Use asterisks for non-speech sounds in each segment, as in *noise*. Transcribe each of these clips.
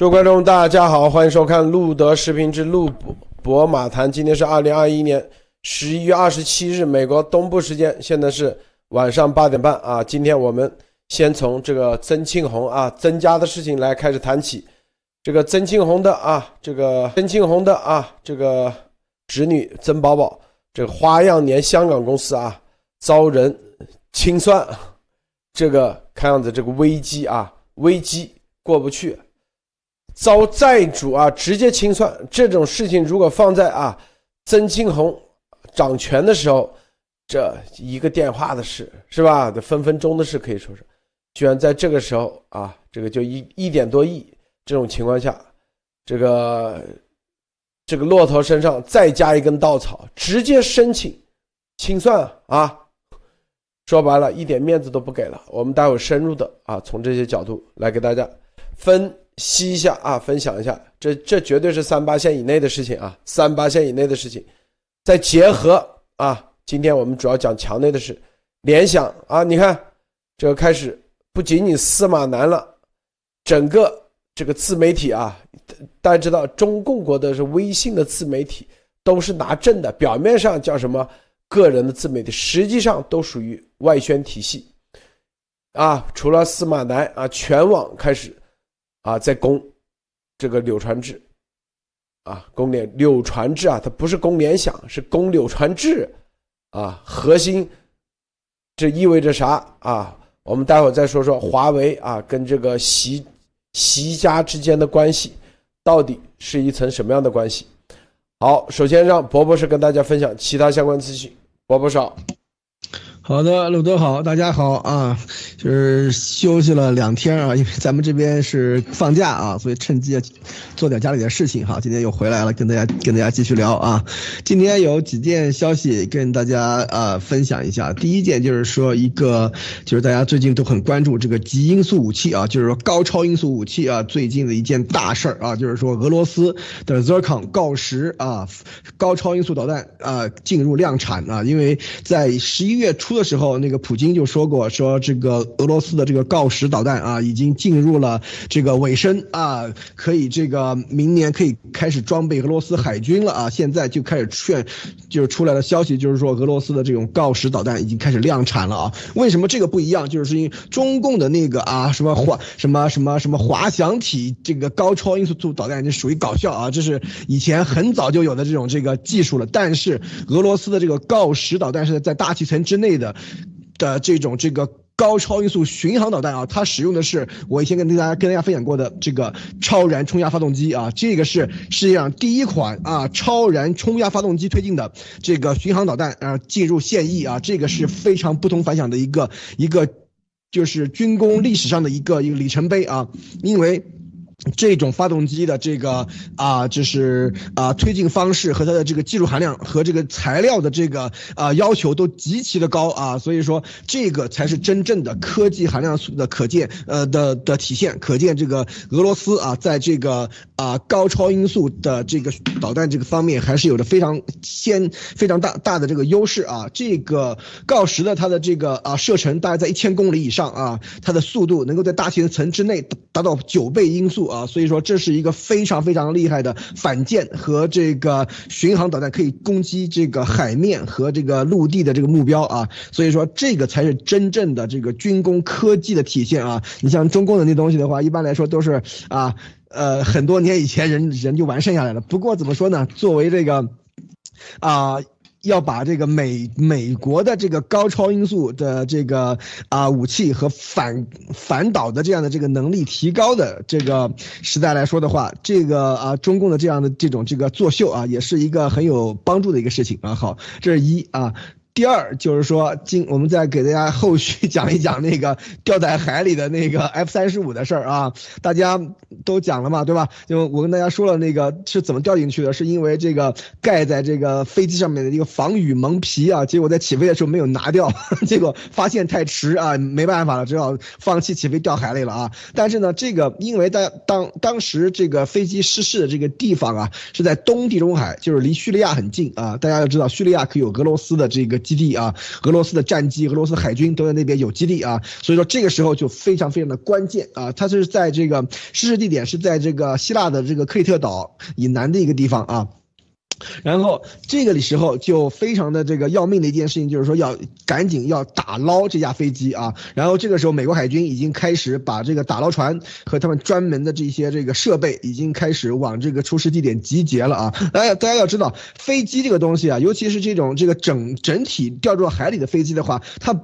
诸位观众，大家好，欢迎收看路德视频之路博马谈。今天是二零二一年十一月二十七日，美国东部时间，现在是晚上八点半啊。今天我们先从这个曾庆红啊曾家的事情来开始谈起。这个曾庆红的啊，这个曾庆红的啊，这个侄女曾宝宝，这个花样年香港公司啊遭人清算，这个看样子这个危机啊危机过不去。遭债主啊直接清算这种事情，如果放在啊曾庆红掌权的时候，这一个电话的事是吧？分分钟的事可以说是，居然在这个时候啊，这个就一一点多亿这种情况下，这个这个骆驼身上再加一根稻草，直接申请清算啊！说白了，一点面子都不给了。我们待会深入的啊，从这些角度来给大家分。吸一下啊，分享一下，这这绝对是三八线以内的事情啊，三八线以内的事情，再结合啊，今天我们主要讲墙内的事，联想啊，你看这个开始不仅仅司马南了，整个这个自媒体啊，大家知道中共国的是微信的自媒体都是拿证的，表面上叫什么个人的自媒体，实际上都属于外宣体系啊，除了司马南啊，全网开始。啊，在攻这个柳传志，啊，攻联柳传志啊，它不是攻联想，是攻柳传志，啊，核心这意味着啥啊？我们待会儿再说说华为啊，跟这个习习家之间的关系到底是一层什么样的关系？好，首先让博博士跟大家分享其他相关资讯，博博士。好的，鲁德好，大家好啊，就是休息了两天啊，因为咱们这边是放假啊，所以趁机做点家里的事情哈。今天又回来了，跟大家跟大家继续聊啊。今天有几件消息跟大家呃分享一下。第一件就是说一个，就是大家最近都很关注这个极音速武器啊，就是说高超音速武器啊，最近的一件大事儿啊，就是说俄罗斯的 Zircon 锆石啊，高超音速导弹啊进入量产啊，因为在十一月初。的时候，那个普京就说过，说这个俄罗斯的这个锆石导弹啊，已经进入了这个尾声啊，可以这个明年可以开始装备俄罗斯海军了啊。现在就开始劝，就是出来的消息，就是说俄罗斯的这种锆石导弹已经开始量产了啊。为什么这个不一样？就是因为中共的那个啊，什么华什么什么什么滑翔体这个高超音速导弹，这属于搞笑啊，这是以前很早就有的这种这个技术了。但是俄罗斯的这个锆石导弹是在大气层之内的。的这种这个高超音速巡航导弹啊，它使用的是我以前跟大家跟大家分享过的这个超燃冲压发动机啊，这个是世界上第一款啊超燃冲压发动机推进的这个巡航导弹啊进入现役啊，这个是非常不同凡响的一个一个就是军工历史上的一个一个里程碑啊，因为。这种发动机的这个啊，就是啊推进方式和它的这个技术含量和这个材料的这个啊要求都极其的高啊，所以说这个才是真正的科技含量的可见呃的的体现，可见这个俄罗斯啊在这个啊高超音速的这个导弹这个方面还是有着非常先非常大大的这个优势啊。这个锆石的它的这个啊射程大概在一千公里以上啊，它的速度能够在大气层之内达到九倍音速。啊，所以说这是一个非常非常厉害的反舰和这个巡航导弹，可以攻击这个海面和这个陆地的这个目标啊。所以说这个才是真正的这个军工科技的体现啊。你像中共的那东西的话，一般来说都是啊，呃，很多年以前人人就完善下来了。不过怎么说呢？作为这个啊。要把这个美美国的这个高超音速的这个啊武器和反反导的这样的这个能力提高的这个时代来说的话，这个啊中共的这样的这种这个作秀啊，也是一个很有帮助的一个事情啊。好，这是一啊。第二就是说，今我们再给大家后续讲一讲那个掉在海里的那个 *laughs* F 三十五的事儿啊，大家都讲了嘛，对吧？就我跟大家说了那个是怎么掉进去的，是因为这个盖在这个飞机上面的一个防雨蒙皮啊，结果在起飞的时候没有拿掉，*laughs* 结果发现太迟啊，没办法了，只好放弃起飞掉海里了啊。但是呢，这个因为在当当时这个飞机失事的这个地方啊，是在东地中海，就是离叙利亚很近啊。大家要知道，叙利亚可有俄罗斯的这个。基地啊，俄罗斯的战机、俄罗斯海军都在那边有基地啊，所以说这个时候就非常非常的关键啊，它是在这个失事地点是在这个希腊的这个克里特岛以南的一个地方啊。然后这个的时候就非常的这个要命的一件事情，就是说要赶紧要打捞这架飞机啊。然后这个时候，美国海军已经开始把这个打捞船和他们专门的这些这个设备，已经开始往这个出事地点集结了啊。大家大家要知道，飞机这个东西啊，尤其是这种这个整整体掉入海里的飞机的话，它。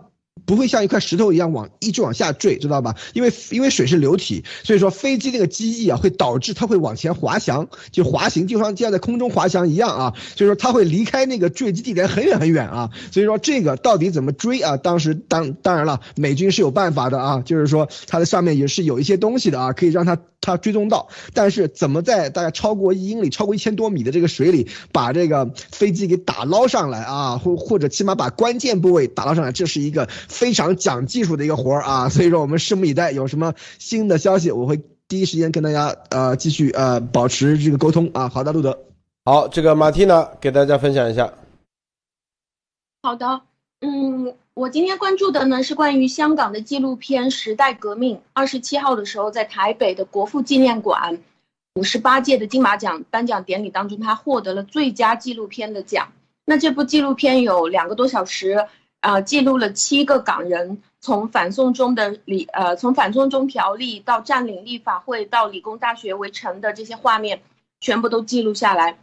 不会像一块石头一样往一直往下坠，知道吧？因为因为水是流体，所以说飞机那个机翼啊会导致它会往前滑翔，就滑行，就像就像在空中滑翔一样啊。所以说它会离开那个坠机地点很远很远啊。所以说这个到底怎么追啊？当时当当然了，美军是有办法的啊，就是说它的上面也是有一些东西的啊，可以让它它追踪到。但是怎么在大概超过一英里、超过一千多米的这个水里把这个飞机给打捞上来啊，或或者起码把关键部位打捞上来，这是一个。非常讲技术的一个活儿啊，*laughs* 所以说我们拭目以待，有什么新的消息，我会第一时间跟大家呃继续呃保持这个沟通啊。好的，路德，好，这个马蒂娜给大家分享一下。好的，嗯，我今天关注的呢是关于香港的纪录片《时代革命》，二十七号的时候在台北的国父纪念馆五十八届的金马奖颁奖典礼当中，他获得了最佳纪录片的奖。那这部纪录片有两个多小时。啊，记录了七个港人从反送中的理呃，从反送中条例到占领立法会到理工大学围城的这些画面，全部都记录下来。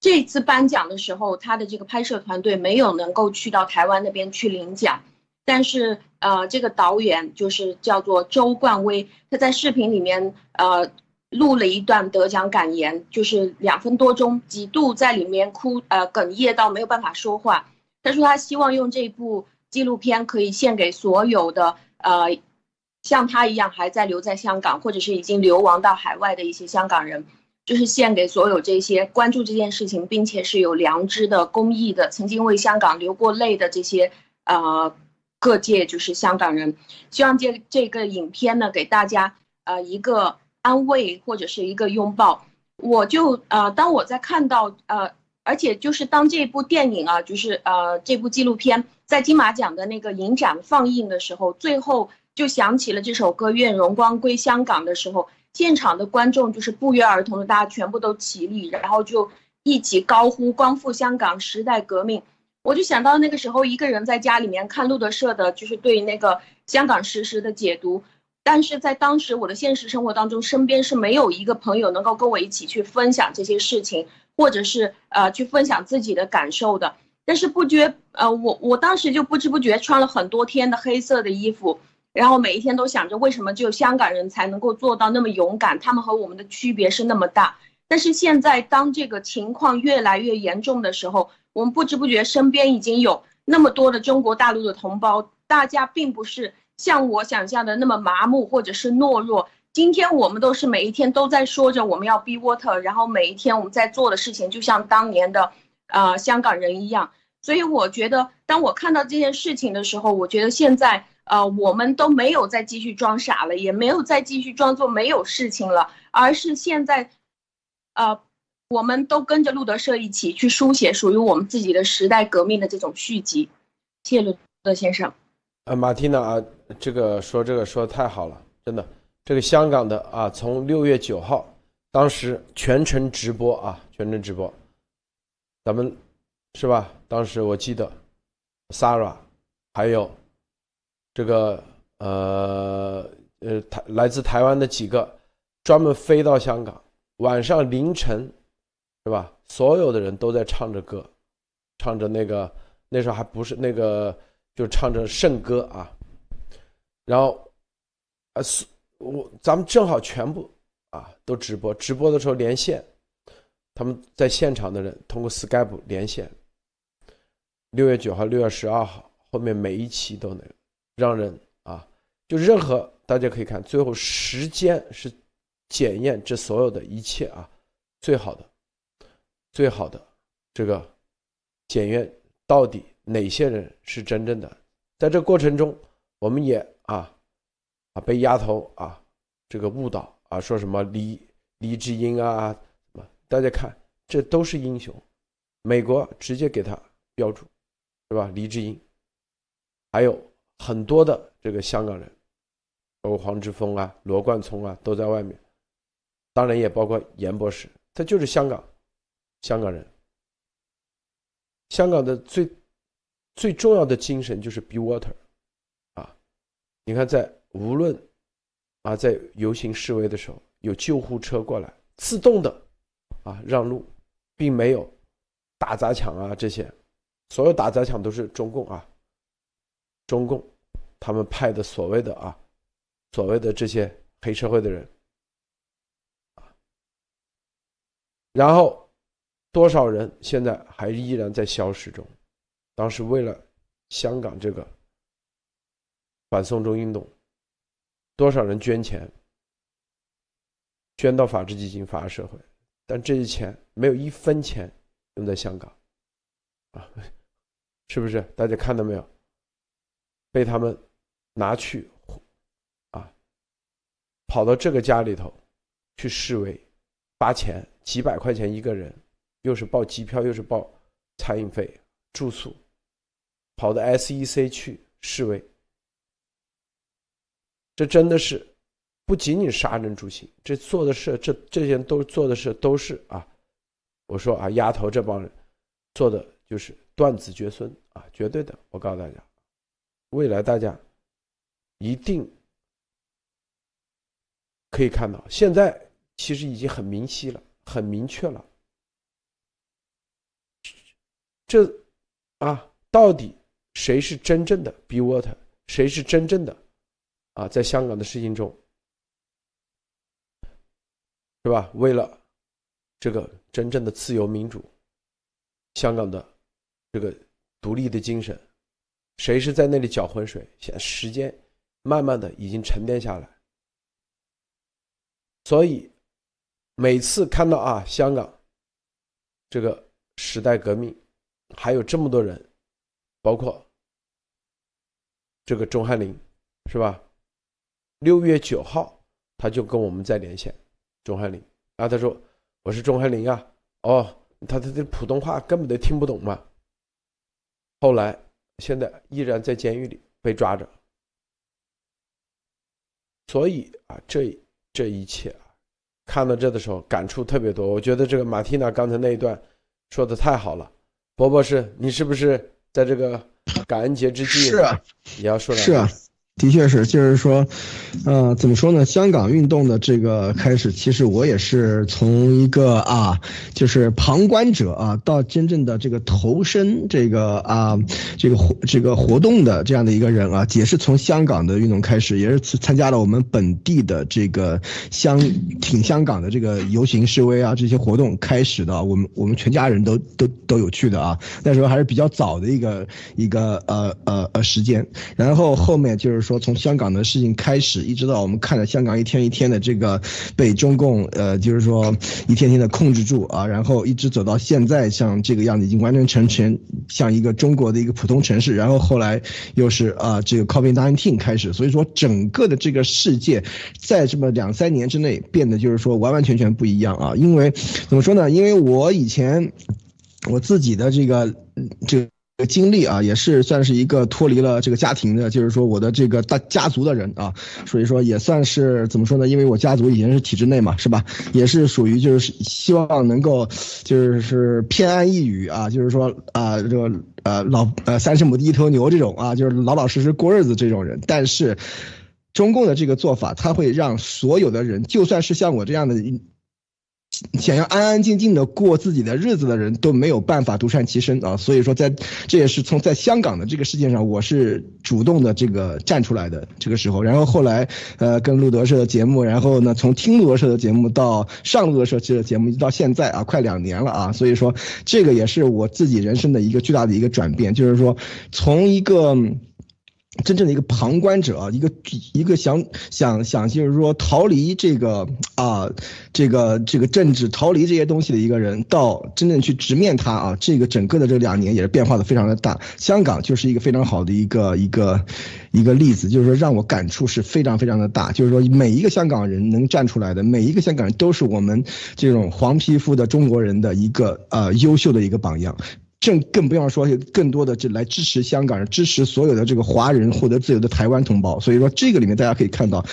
这次颁奖的时候，他的这个拍摄团队没有能够去到台湾那边去领奖，但是呃，这个导演就是叫做周冠威，他在视频里面呃录了一段得奖感言，就是两分多钟，几度在里面哭呃哽咽到没有办法说话。他说他希望用这部纪录片可以献给所有的呃，像他一样还在留在香港或者是已经流亡到海外的一些香港人，就是献给所有这些关注这件事情并且是有良知的公益的，曾经为香港流过泪的这些呃各界就是香港人，希望这这个影片呢给大家呃一个安慰或者是一个拥抱。我就呃当我在看到呃。而且就是当这部电影啊，就是呃这部纪录片在金马奖的那个影展放映的时候，最后就响起了这首歌《愿荣光归香港》的时候，现场的观众就是不约而同的，大家全部都起立，然后就一起高呼“光复香港，时代革命”。我就想到那个时候，一个人在家里面看路德社的，就是对那个香港实时的解读，但是在当时我的现实生活当中，身边是没有一个朋友能够跟我一起去分享这些事情。或者是呃去分享自己的感受的，但是不觉呃我我当时就不知不觉穿了很多天的黑色的衣服，然后每一天都想着为什么只有香港人才能够做到那么勇敢，他们和我们的区别是那么大。但是现在当这个情况越来越严重的时候，我们不知不觉身边已经有那么多的中国大陆的同胞，大家并不是像我想象的那么麻木或者是懦弱。今天我们都是每一天都在说着我们要 be water，然后每一天我们在做的事情就像当年的，呃香港人一样。所以我觉得，当我看到这件事情的时候，我觉得现在呃我们都没有再继续装傻了，也没有再继续装作没有事情了，而是现在，呃我们都跟着路德社一起去书写属于我们自己的时代革命的这种续集。谢谢路德先生。呃，马蒂娜啊，这个说这个说的太好了，真的。这个香港的啊，从六月九号，当时全程直播啊，全程直播，咱们是吧？当时我记得，Sara，还有这个呃呃台来自台湾的几个，专门飞到香港，晚上凌晨，是吧？所有的人都在唱着歌，唱着那个那时候还不是那个，就唱着圣歌啊，然后啊是。我咱们正好全部啊都直播，直播的时候连线，他们在现场的人通过 Skype 连线。六月九号、六月十二号，后面每一期都能让人啊，就任何大家可以看，最后时间是检验这所有的一切啊，最好的、最好的这个检验到底哪些人是真正的，在这过程中，我们也啊。啊，被丫头啊，这个误导啊，说什么李李智英啊，什么？大家看，这都是英雄。美国直接给他标注，是吧？黎智英，还有很多的这个香港人，包括黄之锋啊、罗冠聪啊，都在外面。当然也包括严博士，他就是香港，香港人。香港的最最重要的精神就是 be water，啊，你看在无论啊在游行示威的时候，有救护车过来，自动的啊让路，并没有打砸抢啊这些，所有打砸抢都是中共啊，中共他们派的所谓的啊所谓的这些黑社会的人。然后，多少人现在还依然在消失中？当时为了香港这个反送中运动，多少人捐钱，捐到法治基金、法治社会，但这些钱没有一分钱用在香港，啊，*laughs* 是不是？大家看到没有？被他们拿去，啊，跑到这个家里头去示威。花钱几百块钱一个人，又是报机票，又是报餐饮费、住宿，跑到 SEC 去示威，这真的是不仅仅杀人诛心，这做的事，这这些都做的事都是啊，我说啊，丫头这帮人做的就是断子绝孙啊，绝对的，我告诉大家，未来大家一定可以看到，现在。其实已经很明晰了，很明确了。这啊，到底谁是真正的 B water？谁是真正的啊？在香港的事情中，是吧？为了这个真正的自由民主，香港的这个独立的精神，谁是在那里搅浑水？现时间慢慢的已经沉淀下来，所以。每次看到啊，香港这个时代革命，还有这么多人，包括这个钟汉林，是吧？六月九号他就跟我们在连线，钟汉林然啊，他说我是钟汉林啊，哦，他他的普通话根本都听不懂嘛。后来现在依然在监狱里被抓着，所以啊，这这一切啊。看到这的时候，感触特别多。我觉得这个马蒂娜刚才那一段说的太好了，博博士，你是不是在这个感恩节之际是啊，也要说是啊。的确是，就是说，呃，怎么说呢？香港运动的这个开始，其实我也是从一个啊，就是旁观者啊，到真正的这个投身这个啊，这个活这个活动的这样的一个人啊，也是从香港的运动开始，也是参加了我们本地的这个香挺香港的这个游行示威啊这些活动开始的。我们我们全家人都都都有去的啊，那时候还是比较早的一个一个呃呃呃时间，然后后面就是。说从香港的事情开始，一直到我们看着香港一天一天的这个被中共呃，就是说一天天的控制住啊，然后一直走到现在像这个样子，已经完全成全像一个中国的一个普通城市。然后后来又是啊，这个 COVID-19 开始，所以说整个的这个世界在这么两三年之内变得就是说完完全全不一样啊。因为怎么说呢？因为我以前我自己的这个这。个个经历啊，也是算是一个脱离了这个家庭的，就是说我的这个大家族的人啊，所以说也算是怎么说呢？因为我家族以前是体制内嘛，是吧？也是属于就是希望能够就是偏安一隅啊，就是说啊这个呃老呃三十亩地一头牛这种啊，就是老老实实过日子这种人。但是中共的这个做法，他会让所有的人，就算是像我这样的。想要安安静静的过自己的日子的人都没有办法独善其身啊，所以说在这也是从在香港的这个事件上，我是主动的这个站出来的这个时候，然后后来呃跟路德社的节目，然后呢从听路德社的节目到上路德社的节目，到现在啊快两年了啊，所以说这个也是我自己人生的一个巨大的一个转变，就是说从一个。真正的一个旁观者，一个一个想想想就是说逃离这个啊，这个这个政治逃离这些东西的一个人，到真正去直面它啊，这个整个的这两年也是变化的非常的大。香港就是一个非常好的一个一个一个例子，就是说让我感触是非常非常的大。就是说每一个香港人能站出来的，每一个香港人都是我们这种黄皮肤的中国人的一个呃优秀的一个榜样。正更不要说更多的这来支持香港人，支持所有的这个华人获得自由的台湾同胞。所以说这个里面大家可以看到。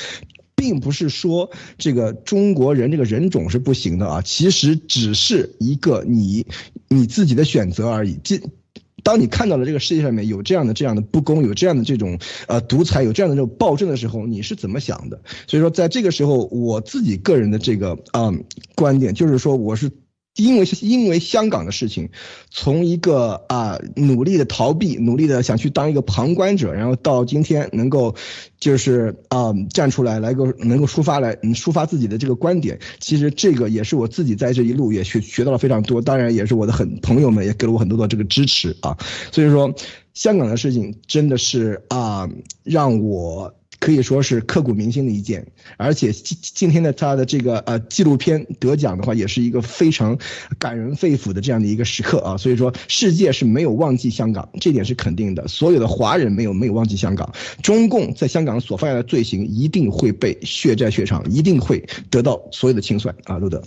并不是说这个中国人这个人种是不行的啊，其实只是一个你你自己的选择而已。这，当你看到了这个世界上面有这样的这样的不公，有这样的这种呃独裁，有这样的这种暴政的时候，你是怎么想的？所以说，在这个时候，我自己个人的这个啊观点就是说，我是。因为是因为香港的事情，从一个啊努力的逃避，努力的想去当一个旁观者，然后到今天能够，就是啊站出来，来够能够抒发来抒发自己的这个观点。其实这个也是我自己在这一路也学学到了非常多，当然也是我的很朋友们也给了我很多的这个支持啊。所以说，香港的事情真的是啊让我。可以说是刻骨铭心的一件，而且今今天的他的这个呃纪录片得奖的话，也是一个非常感人肺腑的这样的一个时刻啊。所以说，世界是没有忘记香港，这点是肯定的。所有的华人没有没有忘记香港，中共在香港所犯下的罪行一定会被血债血偿，一定会得到所有的清算啊。路德，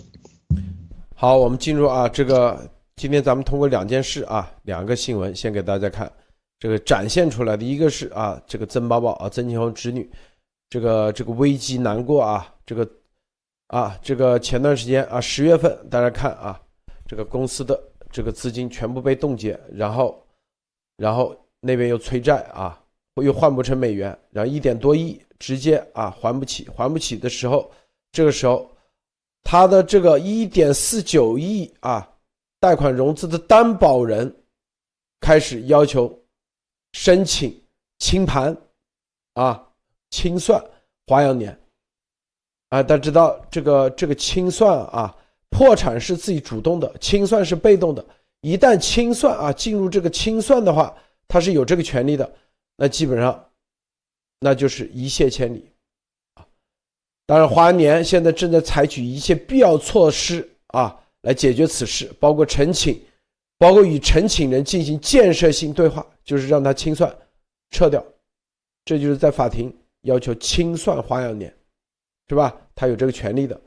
好，我们进入啊这个今天咱们通过两件事啊两个新闻先给大家看。这个展现出来的一个是啊，这个曾宝宝啊，曾庆红侄女，这个这个危机难过啊，这个啊，这个前段时间啊，十月份大家看啊，这个公司的这个资金全部被冻结，然后，然后那边又催债啊，又换不成美元，然后一点多亿直接啊还不起，还不起的时候，这个时候他的这个一点四九亿啊贷款融资的担保人开始要求。申请清盘，啊，清算华阳年，啊，大家知道这个这个清算啊，破产是自己主动的，清算是被动的。一旦清算啊，进入这个清算的话，他是有这个权利的，那基本上那就是一泻千里，当然，花年现在正在采取一切必要措施啊，来解决此事，包括申请。包括与陈请人进行建设性对话，就是让他清算撤掉，这就是在法庭要求清算花样年，是吧？他有这个权利的，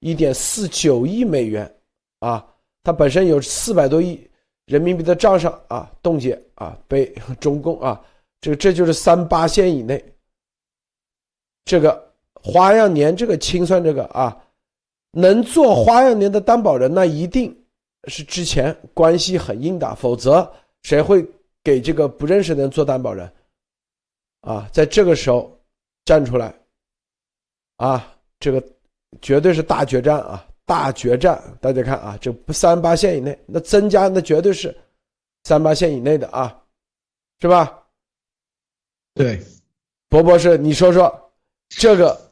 一点四九亿美元啊，他本身有四百多亿人民币的账上啊冻结啊被 *laughs* 中共啊，这这就是三八线以内，这个花样年这个清算这个啊，能做花样年的担保人，那一定。是之前关系很硬的，否则谁会给这个不认识的人做担保人？啊，在这个时候站出来，啊，这个绝对是大决战啊，大决战！大家看啊，这不三八线以内，那增加那绝对是三八线以内的啊，是吧？对，博博士，你说说这个。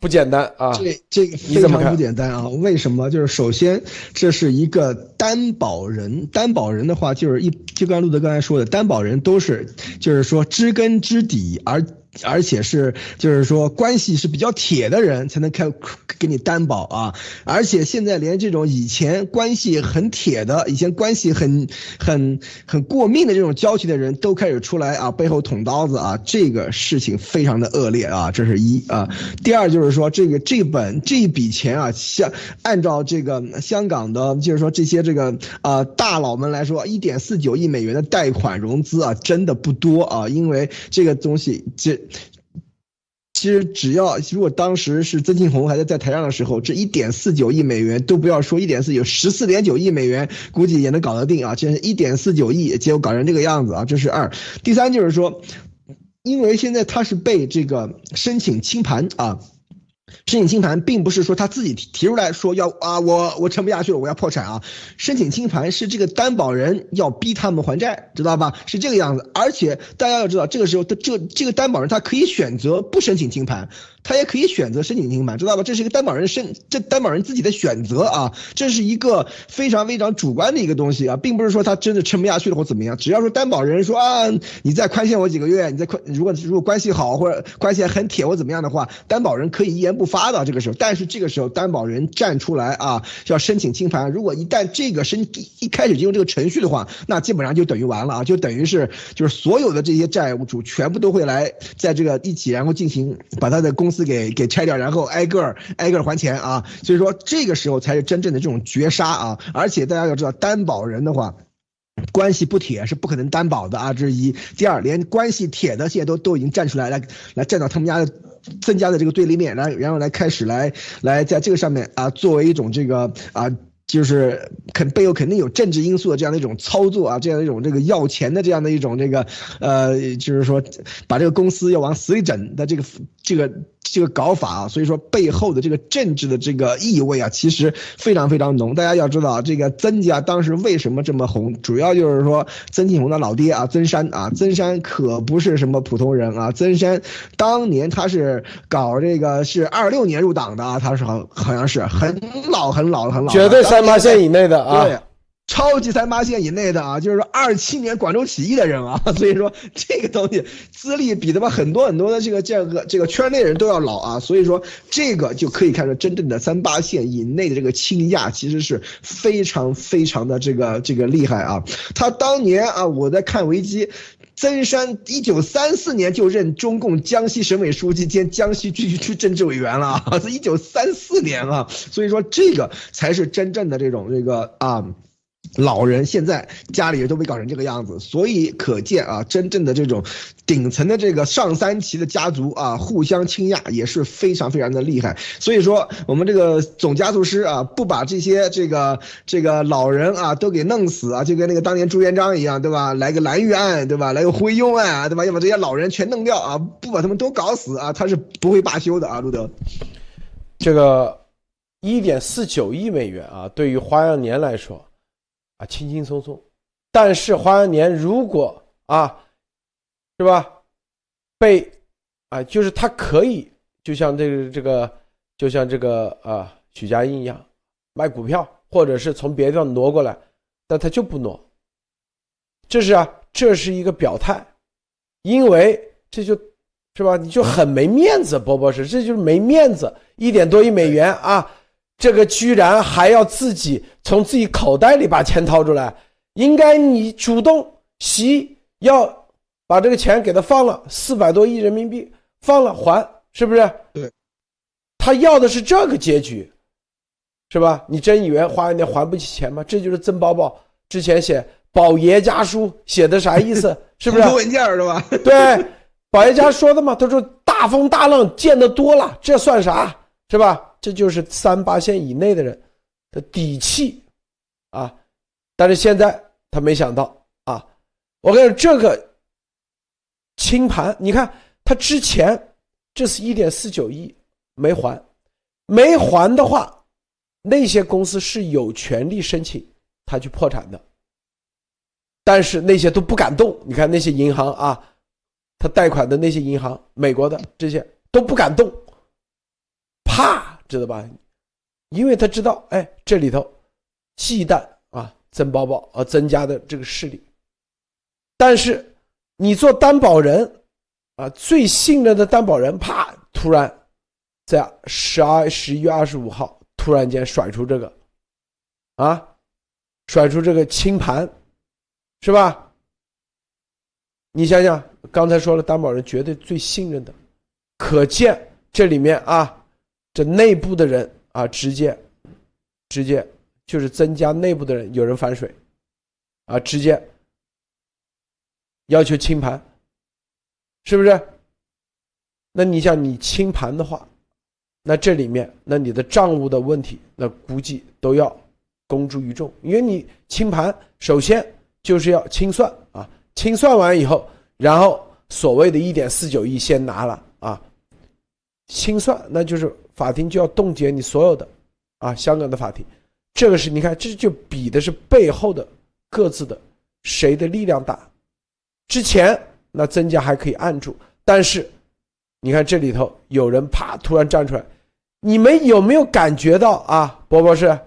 不简单啊！这这个非常不简单啊！为什么？就是首先，这是一个担保人，担保人的话，就是一就刚路德刚才说的，担保人都是，就是说知根知底而。而且是，就是说关系是比较铁的人才能开给你担保啊！而且现在连这种以前关系很铁的、以前关系很很很过命的这种交情的人都开始出来啊，背后捅刀子啊！这个事情非常的恶劣啊！这是一啊。第二就是说，这个这本这一笔钱啊，像按照这个香港的，就是说这些这个啊大佬们来说，一点四九亿美元的贷款融资啊，真的不多啊，因为这个东西这。其实只要如果当时是曾庆红还在在台上的时候，这一点四九亿美元都不要说一点四九十四点九亿美元，估计也能搞得定啊！就是一点四九亿，结果搞成这个样子啊！这是二。第三就是说，因为现在他是被这个申请清盘啊。申请清盘并不是说他自己提提出来说要啊我我撑不下去了我要破产啊，申请清盘是这个担保人要逼他们还债，知道吧？是这个样子，而且大家要知道，这个时候他这这个担保人他可以选择不申请清盘。他也可以选择申请清盘，知道吧？这是一个担保人申，这担保人自己的选择啊，这是一个非常非常主观的一个东西啊，并不是说他真的撑不下去了或怎么样。只要说担保人说啊，你再宽限我几个月，你再宽，如果如果关系好或者关系很铁或怎么样的话，担保人可以一言不发的这个时候。但是这个时候担保人站出来啊，要申请清盘。如果一旦这个申一开始进入这个程序的话，那基本上就等于完了啊，就等于是就是所有的这些债务主全部都会来在这个一起，然后进行把他的公公司给给拆掉，然后挨个挨个还钱啊！所以说这个时候才是真正的这种绝杀啊！而且大家要知道，担保人的话，关系不铁是不可能担保的啊，这是一。第二，连关系铁的现在都都已经站出来，来来站到他们家的增加的这个对立面，来然后来开始来来在这个上面啊，作为一种这个啊。就是肯背后肯定有政治因素的这样的一种操作啊，这样的一种这个要钱的这样的一种这个呃，就是说把这个公司要往死里整的这个这个这个搞法啊，所以说背后的这个政治的这个意味啊，其实非常非常浓。大家要知道啊，这个曾家当时为什么这么红，主要就是说曾庆红的老爹啊，曾山啊，曾山可不是什么普通人啊，曾山当年他是搞这个是二六年入党的啊，他是好好像是很老很老很老，绝对三。三八线以内的啊，对，超级三八线以内的啊，就是说二七年广州起义的人啊，*laughs* 所以说这个东西资历比他妈很多很多的这个这个这个圈内人都要老啊，所以说这个就可以看出真正的三八线以内的这个亲亚其实是非常非常的这个这个厉害啊。他当年啊，我在看维基。曾山一九三四年就任中共江西省委书记兼江西区区政治委员了啊，*laughs* 是一九三四年啊，所以说这个才是真正的这种这个啊。老人现在家里人都被搞成这个样子，所以可见啊，真正的这种顶层的这个上三旗的家族啊，互相倾轧也是非常非常的厉害。所以说，我们这个总加速师啊，不把这些这个这个老人啊都给弄死啊，就跟那个当年朱元璋一样，对吧？来个蓝玉案，对吧？来个徽庸案，对吧？要把这些老人全弄掉啊，不把他们都搞死啊，他是不会罢休的啊，路德。这个一点四九亿美元啊，对于花样年来说。啊，轻轻松松，但是花样年如果啊，是吧？被啊，就是他可以，就像这个这个，就像这个啊，许家印一样，卖股票，或者是从别的地方挪过来，但他就不挪。这是啊，这是一个表态，因为这就，是吧？你就很没面子，波波是，这就是没面子，一点多亿美元啊。这个居然还要自己从自己口袋里把钱掏出来，应该你主动习要把这个钱给他放了四百多亿人民币，放了还是不是？对，他要的是这个结局，是吧？你真以为花样年还不起钱吗？这就是曾宝宝之前写宝爷家书写的啥意思？*laughs* 是不是？文件是吧？*laughs* 对，宝爷家说的嘛，他说大风大浪见得多了，这算啥？是吧？这就是三八线以内的人的底气啊！但是现在他没想到啊！我跟你说，这个清盘，你看他之前这是一点四九亿没还，没还的话，那些公司是有权利申请他去破产的，但是那些都不敢动。你看那些银行啊，他贷款的那些银行，美国的这些都不敢动，怕。知道吧？因为他知道，哎，这里头忌惮啊，曾宝宝啊，曾家的这个势力。但是你做担保人啊，最信任的担保人，啪，突然在十二十一月二十五号突然间甩出这个啊，甩出这个清盘，是吧？你想想，刚才说了，担保人绝对最信任的，可见这里面啊。这内部的人啊，直接，直接就是增加内部的人有人反水，啊，直接要求清盘，是不是？那你像你清盘的话，那这里面那你的账务的问题，那估计都要公诸于众，因为你清盘首先就是要清算啊，清算完以后，然后所谓的一点四九亿先拿了啊，清算那就是。法庭就要冻结你所有的，啊，香港的法庭，这个是你看，这就比的是背后的各自的谁的力量大。之前那曾家还可以按住，但是你看这里头有人啪突然站出来，你们有没有感觉到啊？博博士，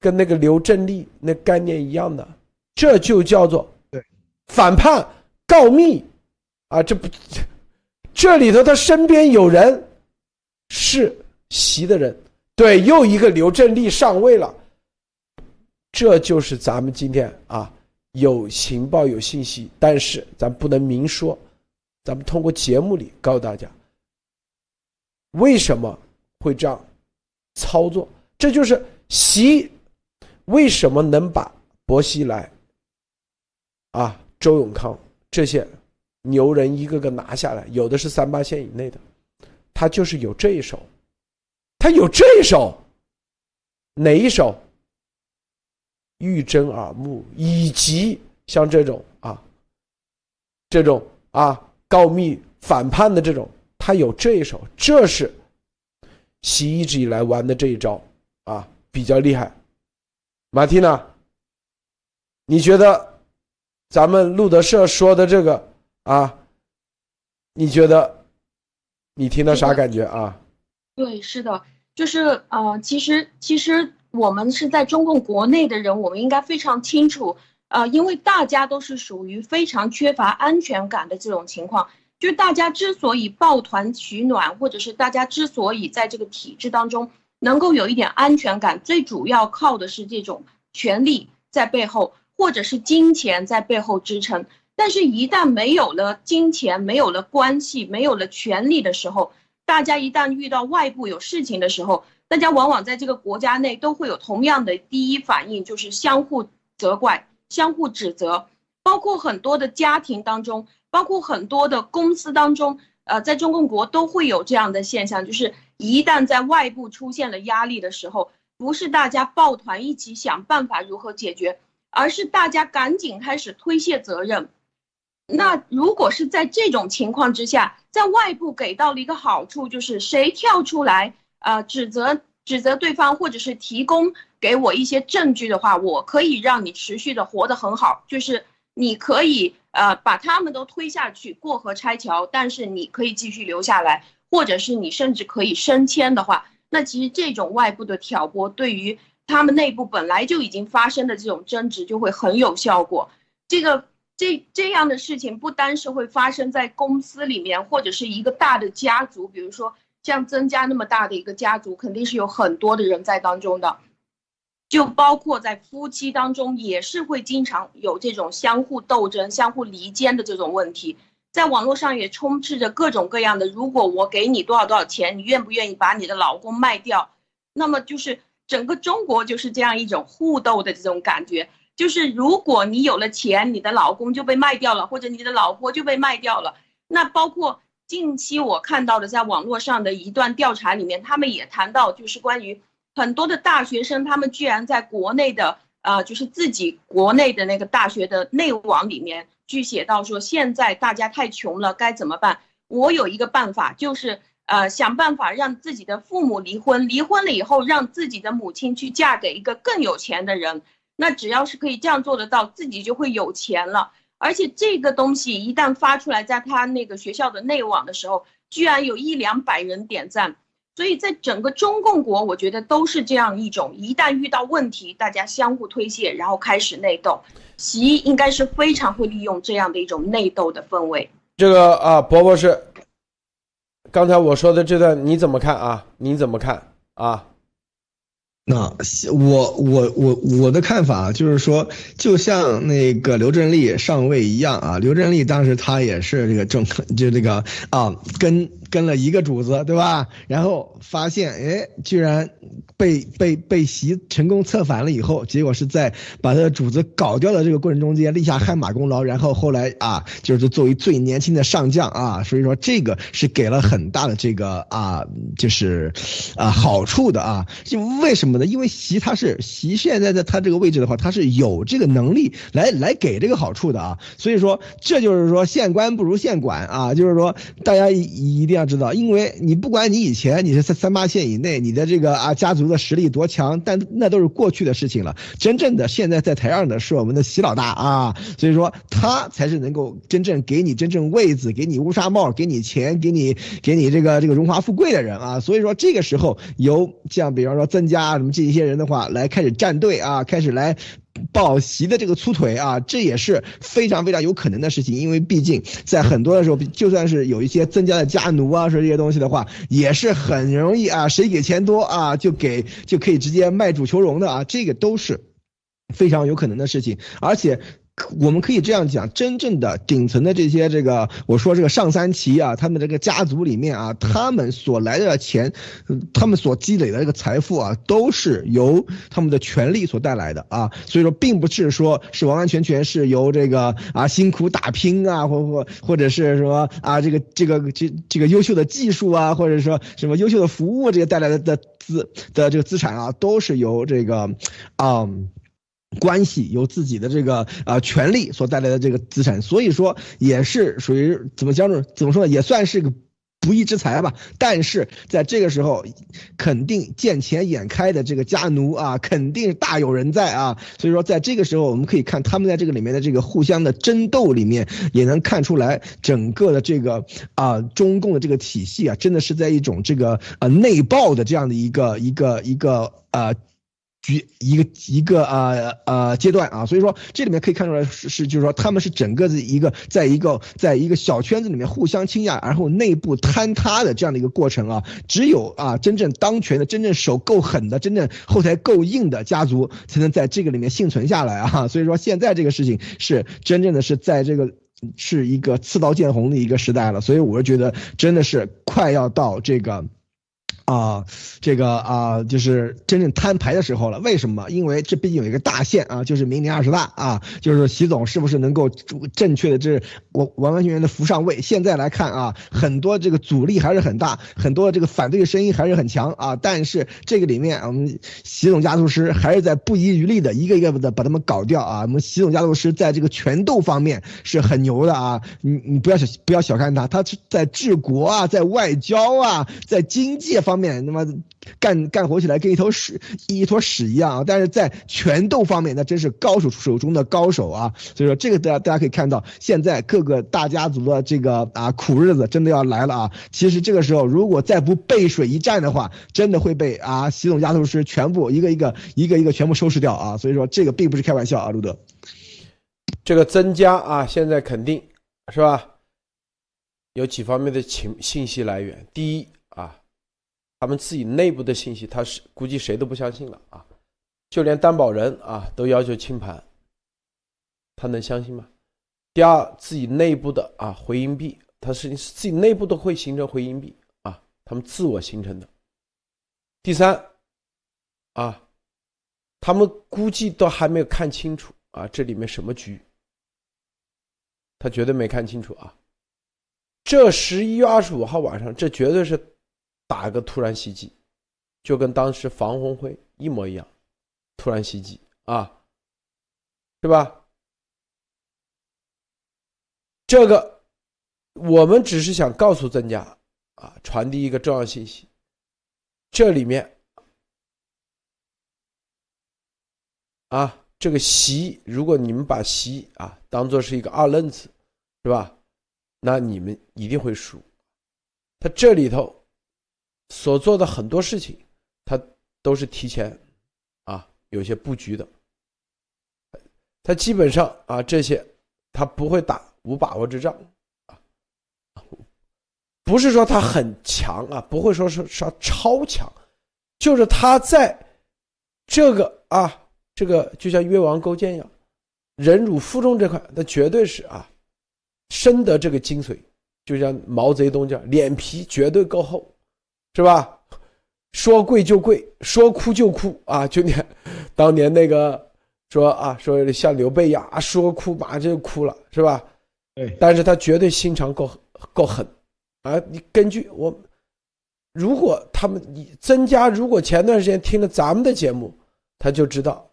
跟那个刘振利那概念一样的，这就叫做对反叛告密啊！这不，这里头他身边有人。是习的人，对，又一个刘振利上位了。这就是咱们今天啊，有情报有信息，但是咱不能明说。咱们通过节目里告诉大家，为什么会这样操作？这就是习为什么能把薄熙来啊，周永康这些牛人一个个拿下来，有的是三八线以内的，他就是有这一手，他有这一手，哪一手？欲睁耳目，以及像这种啊，这种啊告密反叛的这种，他有这一手，这是习一直以来玩的这一招啊，比较厉害。马蒂娜，你觉得咱们路德社说的这个啊，你觉得你听到啥感觉啊？对，是的，就是呃，其实其实。我们是在中共国内的人，我们应该非常清楚，呃，因为大家都是属于非常缺乏安全感的这种情况，就是大家之所以抱团取暖，或者是大家之所以在这个体制当中能够有一点安全感，最主要靠的是这种权力在背后，或者是金钱在背后支撑。但是，一旦没有了金钱，没有了关系，没有了权利的时候，大家一旦遇到外部有事情的时候，大家往往在这个国家内都会有同样的第一反应，就是相互责怪、相互指责，包括很多的家庭当中，包括很多的公司当中，呃，在中共国都会有这样的现象，就是一旦在外部出现了压力的时候，不是大家抱团一起想办法如何解决，而是大家赶紧开始推卸责任。那如果是在这种情况之下，在外部给到了一个好处，就是谁跳出来。呃，指责指责对方，或者是提供给我一些证据的话，我可以让你持续的活得很好。就是你可以呃把他们都推下去，过河拆桥，但是你可以继续留下来，或者是你甚至可以升迁的话，那其实这种外部的挑拨，对于他们内部本来就已经发生的这种争执，就会很有效果。这个这这样的事情，不单是会发生在公司里面，或者是一个大的家族，比如说。像曾家那么大的一个家族，肯定是有很多的人在当中的，就包括在夫妻当中，也是会经常有这种相互斗争、相互离间的这种问题。在网络上也充斥着各种各样的，如果我给你多少多少钱，你愿不愿意把你的老公卖掉？那么就是整个中国就是这样一种互斗的这种感觉，就是如果你有了钱，你的老公就被卖掉了，或者你的老婆就被卖掉了。那包括。近期我看到的，在网络上的一段调查里面，他们也谈到，就是关于很多的大学生，他们居然在国内的，呃，就是自己国内的那个大学的内网里面，去写到说，现在大家太穷了，该怎么办？我有一个办法，就是呃，想办法让自己的父母离婚，离婚了以后，让自己的母亲去嫁给一个更有钱的人。那只要是可以这样做得到，自己就会有钱了。而且这个东西一旦发出来，在他那个学校的内网的时候，居然有一两百人点赞，所以在整个中共国，我觉得都是这样一种，一旦遇到问题，大家相互推卸，然后开始内斗。习应该是非常会利用这样的一种内斗的氛围。这个啊，伯伯是，刚才我说的这段你怎么看啊？你怎么看啊？那我我我我的看法就是说，就像那个刘振利上位一样啊，刘振利当时他也是这个政，就这个啊，跟。跟了一个主子，对吧？然后发现，哎，居然被被被袭成功策反了以后，结果是在把他的主子搞掉的这个过程中间立下汗马功劳。然后后来啊，就是作为最年轻的上将啊，所以说这个是给了很大的这个啊，就是啊好处的啊。就为什么呢？因为习他是习现在在他这个位置的话，他是有这个能力来来给这个好处的啊。所以说这就是说县官不如县管啊，就是说大家一一定要。要知道，因为你不管你以前你是三三八线以内，你的这个啊家族的实力多强，但那都是过去的事情了。真正的现在在台上的是我们的习老大啊，所以说他才是能够真正给你真正位子、给你乌纱帽、给你钱、给你给你这个这个荣华富贵的人啊。所以说这个时候由像比方说曾家什么这一些人的话来开始站队啊，开始来。保习的这个粗腿啊，这也是非常非常有可能的事情，因为毕竟在很多的时候，就算是有一些增加的家奴啊，说这些东西的话，也是很容易啊，谁给钱多啊，就给就可以直接卖主求荣的啊，这个都是非常有可能的事情。而且我们可以这样讲，真正的顶层的这些这个，我说这个上三旗啊，他们这个家族里面啊，他们所来的钱，他们所积累的这个财富啊，都是由他们的权利所带来的啊，所以说并不是说是完完全全是由这个啊辛苦打拼啊，或或或者是什么啊这个这个这这个优秀的技术啊，或者说什么优秀的服务这些带来的的资的这个资产啊，都是由这个啊。关系由自己的这个啊权利所带来的这个资产，所以说也是属于怎么讲呢？怎么说呢？也算是个不义之财吧。但是在这个时候，肯定见钱眼开的这个家奴啊，肯定大有人在啊。所以说，在这个时候，我们可以看他们在这个里面的这个互相的争斗里面，也能看出来整个的这个啊中共的这个体系啊，真的是在一种这个呃内爆的这样的一个一个一个呃。局一个一个呃呃阶段啊，所以说这里面可以看出来是是就是说他们是整个的一个在一个在一个小圈子里面互相倾轧，然后内部坍塌的这样的一个过程啊。只有啊真正当权的、真正手够狠的、真正后台够硬的家族，才能在这个里面幸存下来啊。*laughs* 所以说现在这个事情是真正的是在这个是一个刺刀见红的一个时代了。所以我是觉得真的是快要到这个。啊，这个啊，就是真正摊牌的时候了。为什么？因为这毕竟有一个大限啊，就是明年二十大啊，就是习总是不是能够正确的这完完完全全的扶上位？现在来看啊，很多这个阻力还是很大，很多这个反对的声音还是很强啊。但是这个里面，我们习总家族师还是在不遗余力的一个一个的把他们搞掉啊。我们习总家族师在这个权斗方面是很牛的啊，你你不要小不要小看他，他是在治国啊，在外交啊，在经济方。面面他妈干干活起来跟一头屎一坨屎一样啊！但是在拳斗方面，那真是高手手中的高手啊！所以说这个大家大家可以看到，现在各个大家族的这个啊苦日子真的要来了啊！其实这个时候如果再不背水一战的话，真的会被啊习总家族师全部一个一个一个一个全部收拾掉啊！所以说这个并不是开玩笑啊，路德。这个增加啊，现在肯定是吧？有几方面的情信息来源，第一。他们自己内部的信息，他是估计谁都不相信了啊，就连担保人啊都要求清盘，他能相信吗？第二，自己内部的啊回音壁，他是自己内部都会形成回音壁啊，他们自我形成的。第三，啊，他们估计都还没有看清楚啊这里面什么局，他绝对没看清楚啊。这十一月二十五号晚上，这绝对是。打个突然袭击，就跟当时房红会一模一样，突然袭击啊，是吧？这个我们只是想告诉曾家啊，传递一个重要信息，这里面啊，这个习，如果你们把习啊当做是一个二愣子，是吧？那你们一定会输。他这里头。所做的很多事情，他都是提前啊有些布局的。他基本上啊这些他不会打无把握之仗啊，不是说他很强啊，不会说是说超强，就是他在这个啊这个就像越王勾践一样，忍辱负重这块，那绝对是啊深得这个精髓，就像毛泽东讲，脸皮绝对够厚。是吧？说跪就跪，说哭就哭啊！就你 *laughs* 当年那个说啊，说像刘备一样啊，说哭马上就哭了，是吧？对。但是他绝对心肠够够狠啊！你根据我，如果他们你增加，如果前段时间听了咱们的节目，他就知道，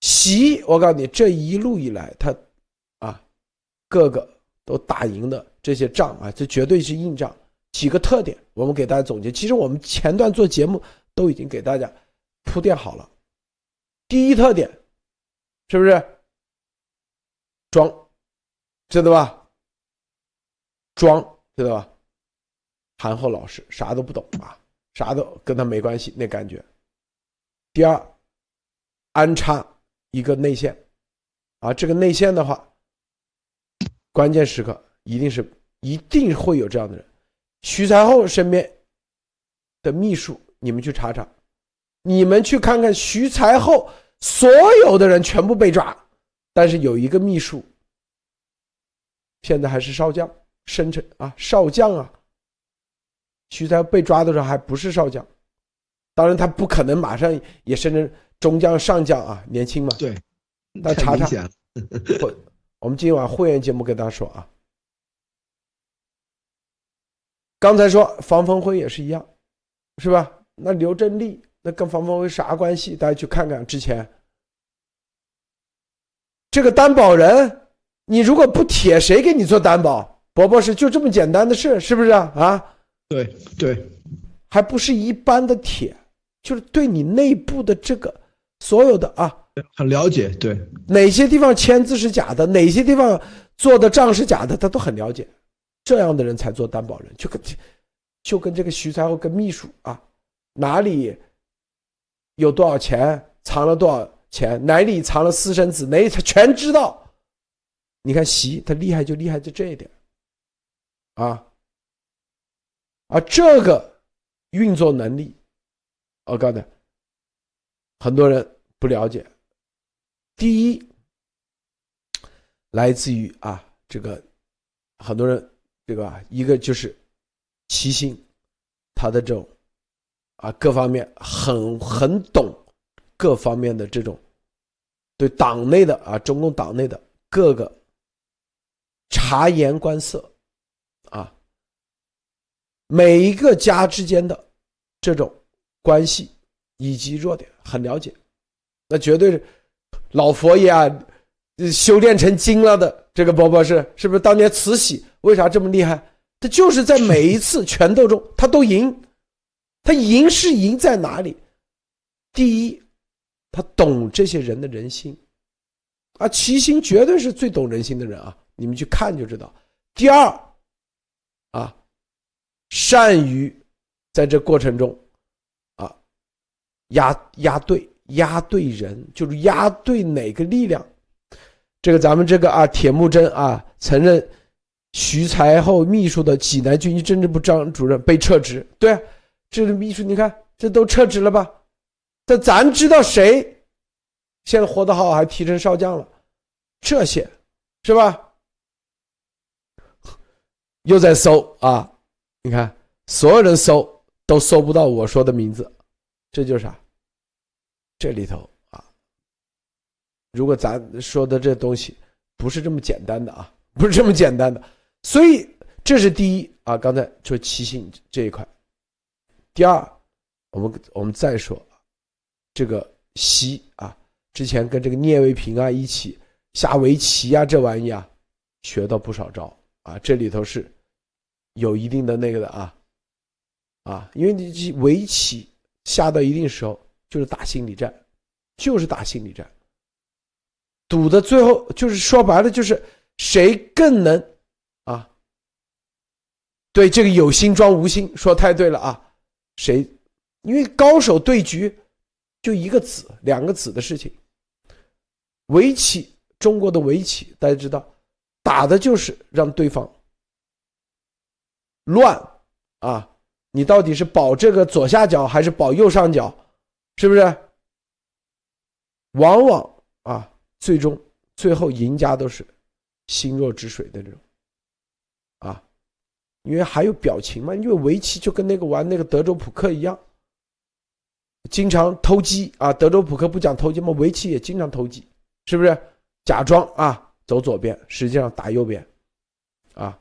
习，我告诉你，这一路以来他啊，各个都打赢的这些仗啊，这绝对是硬仗。几个特点，我们给大家总结。其实我们前段做节目都已经给大家铺垫好了。第一特点，是不是装？知道吧？装，知道吧？憨厚老实，啥都不懂啊，啥都跟他没关系那感觉。第二，安插一个内线，啊，这个内线的话，关键时刻一定是一定会有这样的人。徐才厚身边的秘书，你们去查查，你们去看看徐才厚所有的人全部被抓，但是有一个秘书，现在还是少将，升成啊少将啊。徐才被抓的时候还不是少将，当然他不可能马上也升成中将、上将啊，年轻嘛。对，那查查。太我们今晚会员节目跟大家说啊。刚才说房峰辉也是一样，是吧？那刘振利那跟房峰辉啥关系？大家去看看之前这个担保人，你如果不铁，谁给你做担保？伯伯是就这么简单的事，是不是啊？啊？对对，还不是一般的铁，就是对你内部的这个所有的啊，很了解。对，哪些地方签字是假的，哪些地方做的账是假的，他都很了解。这样的人才做担保人，就跟就跟这个徐才厚跟秘书啊，哪里有多少钱，藏了多少钱，哪里藏了私生子，哪里他全知道。你看习他厉害就厉害在这一点，啊，而这个运作能力，我告诉你，很多人不了解。第一，来自于啊这个很多人。对吧？一个就是齐心，他的这种啊各方面很很懂各方面的这种对党内的啊中共党内的各个察言观色啊每一个家之间的这种关系以及弱点很了解，那绝对是老佛爷啊修炼成精了的这个波波是是不是当年慈禧？为啥这么厉害？他就是在每一次拳斗中，他都赢。他赢是赢在哪里？第一，他懂这些人的人心，啊，齐心绝对是最懂人心的人啊！你们去看就知道。第二，啊，善于在这过程中，啊，压压对压对人，就是压对哪个力量。这个咱们这个啊，铁木真啊，曾任。徐才厚秘书的济南军区政治部张主任被撤职，对啊，这个秘书你看这都撤职了吧？这咱知道谁现在活得好，还提成少将了，这些是吧？又在搜啊，你看所有人搜都搜不到我说的名字，这就是啥？这里头，如果咱说的这东西不是这么简单的啊，*laughs* 不是这么简单的。所以这是第一啊，刚才说骑行这一块。第二，我们我们再说这个西啊，之前跟这个聂卫平啊一起下围棋啊，这玩意啊，学到不少招啊。这里头是有一定的那个的啊啊，因为你围棋下到一定时候就是打心理战，就是打心理战，赌的最后就是说白了就是谁更能啊。对这个有心装无心，说太对了啊！谁？因为高手对局，就一个子、两个子的事情。围棋，中国的围棋，大家知道，打的就是让对方乱啊！你到底是保这个左下角还是保右上角？是不是？往往啊，最终最后赢家都是心若止水的这种啊。因为还有表情嘛，因为围棋就跟那个玩那个德州扑克一样，经常偷鸡啊。德州扑克不讲偷鸡吗？围棋也经常偷鸡，是不是？假装啊走左边，实际上打右边，啊，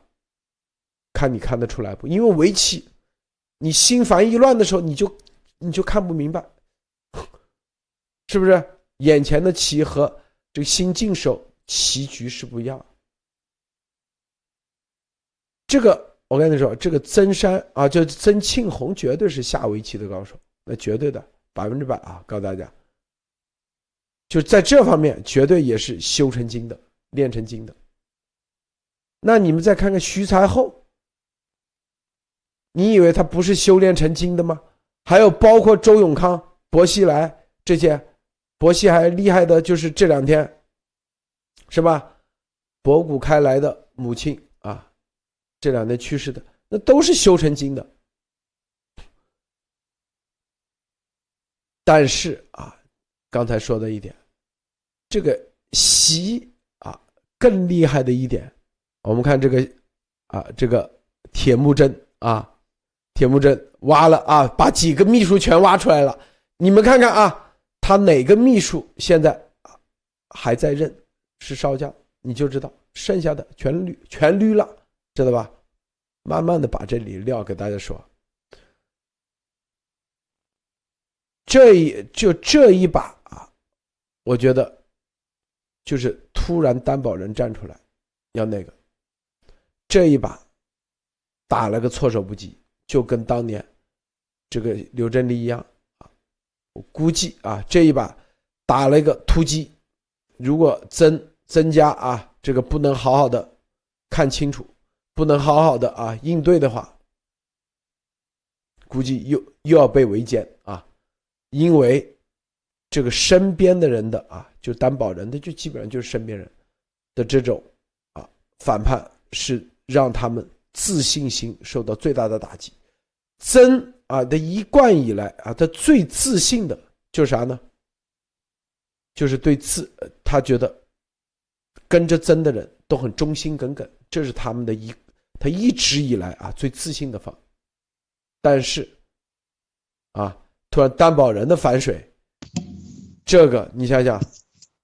看你看得出来不？因为围棋，你心烦意乱的时候，你就你就看不明白，*laughs* 是不是？眼前的棋和这个新进手棋局是不一样，这个。我跟你说，这个曾山啊，就曾庆红，绝对是下围棋的高手，那绝对的百分之百啊！告诉大家，就在这方面，绝对也是修成精的，练成精的。那你们再看看徐才厚，你以为他不是修炼成精的吗？还有包括周永康、薄熙来这些，薄熙还厉害的，就是这两天，是吧？博古开来的母亲啊。这两天去世的那都是修成精的，但是啊，刚才说的一点，这个习啊更厉害的一点，我们看这个啊这个铁木真啊，铁木真挖了啊，把几个秘书全挖出来了，你们看看啊，他哪个秘书现在还在任是少将，你就知道，剩下的全绿全绿了，知道吧？慢慢的把这里料给大家说。这一就这一把啊，我觉得就是突然担保人站出来，要那个这一把打了个措手不及，就跟当年这个刘振立一样。估计啊，这一把打了一个突击，如果增增加啊，这个不能好好的看清楚，不能好好的啊应对的话，估计又又要被围歼啊。因为这个身边的人的啊，就担保人的，就基本上就是身边人的这种啊反叛，是让他们自信心受到最大的打击。增啊他一贯以来啊，他最自信的就是啥呢？就是对自他觉得跟着曾的人都很忠心耿耿，这是他们的一他一直以来啊最自信的方。但是啊。突然担保人的反水，这个你想想，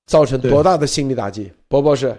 造成多大的心理打击？博博士，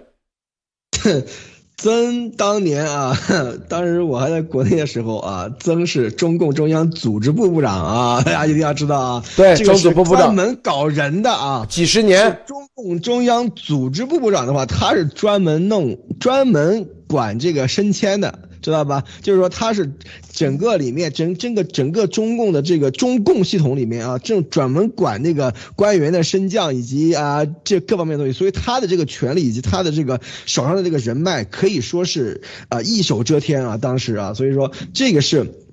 *laughs* 曾当年啊，*laughs* 当时我还在国内的时候啊，曾是中共中央组织部部长啊，*laughs* 大家一定要知道啊，对，这个是专门搞人的啊，几十年。中共中央组织部部长的话，他是专门弄、专门管这个升迁的。知道吧？就是说他是整个里面整整个整个中共的这个中共系统里面啊，正专门管那个官员的升降以及啊这各方面东西，所以他的这个权利以及他的这个手上的这个人脉可以说是啊一手遮天啊，当时啊，所以说这个是。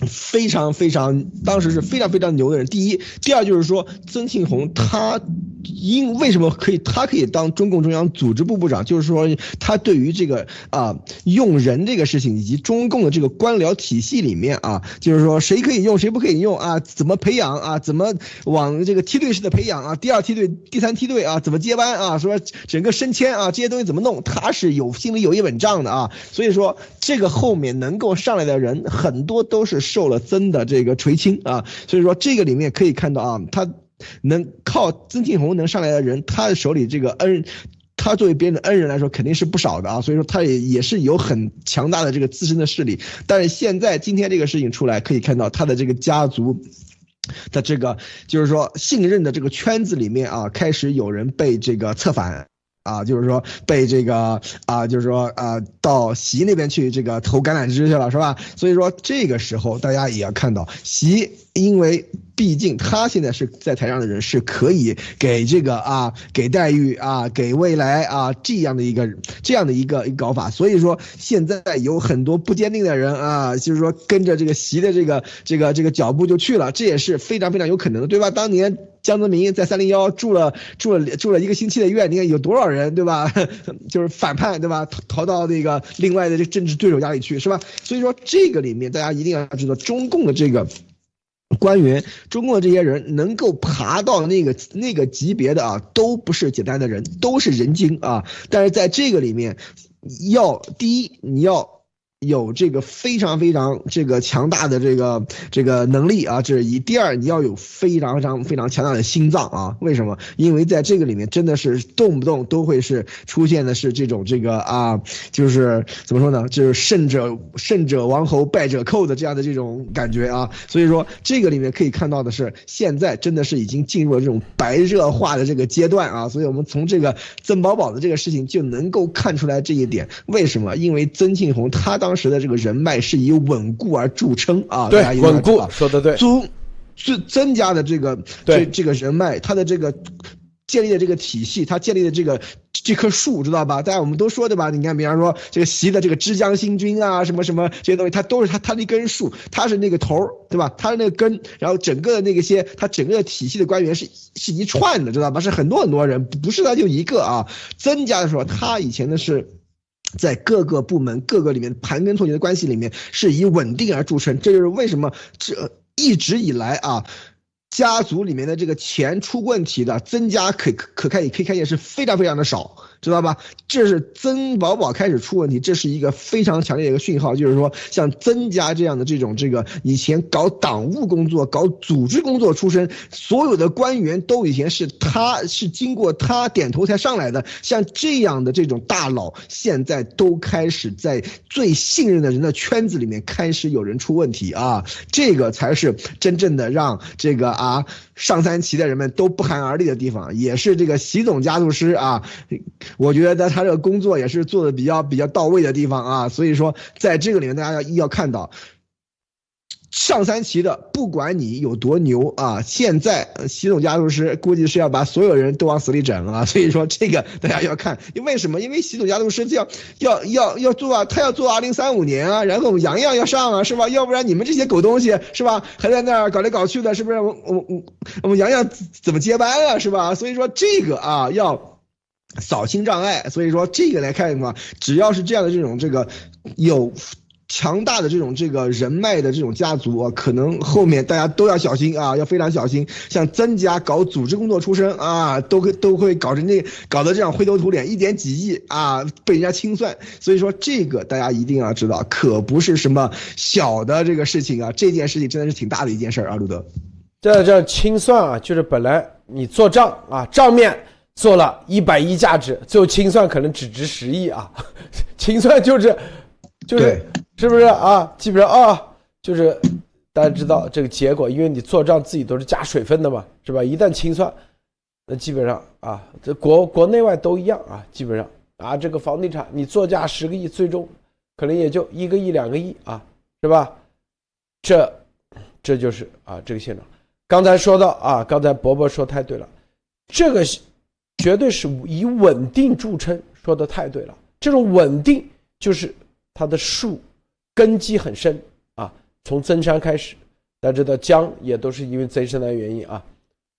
非常非常，当时是非常非常牛的人。第一，第二就是说，曾庆红他因为什么可以，他可以当中共中央组织部部长，就是说他对于这个啊用人这个事情，以及中共的这个官僚体系里面啊，就是说谁可以用，谁不可以用啊，怎么培养啊，怎么往这个梯队式的培养啊，第二梯队、第三梯队啊，怎么接班啊，说整个升迁啊，这些东西怎么弄，他是有心里有一本账的啊。所以说，这个后面能够上来的人很多都是。受了曾的这个垂青啊，所以说这个里面可以看到啊，他能靠曾庆红能上来的人，他的手里这个恩，他作为别人的恩人来说肯定是不少的啊，所以说他也也是有很强大的这个自身的势力。但是现在今天这个事情出来，可以看到他的这个家族的这个就是说信任的这个圈子里面啊，开始有人被这个策反。啊，就是说被这个啊，就是说啊，到席那边去这个投橄榄枝去了，是吧？所以说这个时候大家也要看到席，因为。毕竟他现在是在台上的人，是可以给这个啊，给待遇啊，给未来啊这样的一个这样的一个一搞法。所以说现在有很多不坚定的人啊，就是说跟着这个习的这个这个这个脚步就去了，这也是非常非常有可能的，对吧？当年江泽民在三零幺住了住了住了一个星期的院，你看有多少人，对吧？*laughs* 就是反叛，对吧？逃逃到那个另外的这政治对手家里去，是吧？所以说这个里面大家一定要知道中共的这个。官员，中共的这些人能够爬到那个那个级别的啊，都不是简单的人，都是人精啊。但是在这个里面，要第一，你要。有这个非常非常这个强大的这个这个能力啊，这是一。第二，你要有非常非常非常强大的心脏啊。为什么？因为在这个里面真的是动不动都会是出现的是这种这个啊，就是怎么说呢？就是胜者胜者王侯，败者寇的这样的这种感觉啊。所以说，这个里面可以看到的是，现在真的是已经进入了这种白热化的这个阶段啊。所以我们从这个曾宝宝的这个事情就能够看出来这一点。为什么？因为曾庆红他当。当时的这个人脉是以稳固而著称啊，对，稳固说的对，增增增加的这个这这个人脉，他的这个建立的这个体系，他建立的这个这棵树，知道吧？大家我们都说对吧？你看，比方说这个习的这个之江新军啊，什么什么这些东西，它都是他他一根树，他是那个头对吧？他是那个根，然后整个的那个些，他整个体系的官员是是一串的，知道吧？是很多很多人，不是他就一个啊。增加的时候，他以前的是。在各个部门、各个里面盘根错节的关系里面，是以稳定而著称。这就是为什么这一直以来啊，家族里面的这个钱出问题的，增加可可可开可以看见是非常非常的少。知道吧？这是曾宝宝开始出问题，这是一个非常强烈的一个讯号，就是说像曾家这样的这种这个以前搞党务工作、搞组织工作出身，所有的官员都以前是他是经过他点头才上来的，像这样的这种大佬，现在都开始在最信任的人的圈子里面开始有人出问题啊！这个才是真正的让这个啊上三旗的人们都不寒而栗的地方，也是这个习总家族师啊。我觉得他这个工作也是做的比较比较到位的地方啊，所以说在这个里面大家要要看到，上三旗的不管你有多牛啊，现在习总家族师估计是要把所有人都往死里整啊，*laughs* 所以说这个大家要看，因为什么？因为习总家族师要要要要做啊，他要做二零三五年啊，然后杨洋要上啊，是吧？要不然你们这些狗东西是吧，还在那儿搞来搞去的，是不是？我我我我们杨洋怎么接班啊，是吧？所以说这个啊要。扫清障碍，所以说这个来看的话，只要是这样的这种这个有强大的这种这个人脉的这种家族啊，可能后面大家都要小心啊，要非常小心。像曾家搞组织工作出身啊，都会都会搞成这搞得这样灰头土脸，一点几亿啊被人家清算。所以说这个大家一定要知道，可不是什么小的这个事情啊，这件事情真的是挺大的一件事儿啊，路德。这这清算啊，就是本来你做账啊，账面。做了一百亿价值，最后清算可能只值十亿啊！*laughs* 清算就是，就是是不是啊？基本上啊，就是大家知道这个结果，因为你做账自己都是加水分的嘛，是吧？一旦清算，那基本上啊，这国国内外都一样啊，基本上啊，这个房地产你作价十个亿，最终可能也就一个亿两个亿啊，是吧？这这就是啊这个现状。刚才说到啊，刚才伯伯说太对了，这个。绝对是以稳定著称，说的太对了。这种稳定就是它的树根基很深啊。从曾山开始，大家知道江也都是因为曾山的原因啊。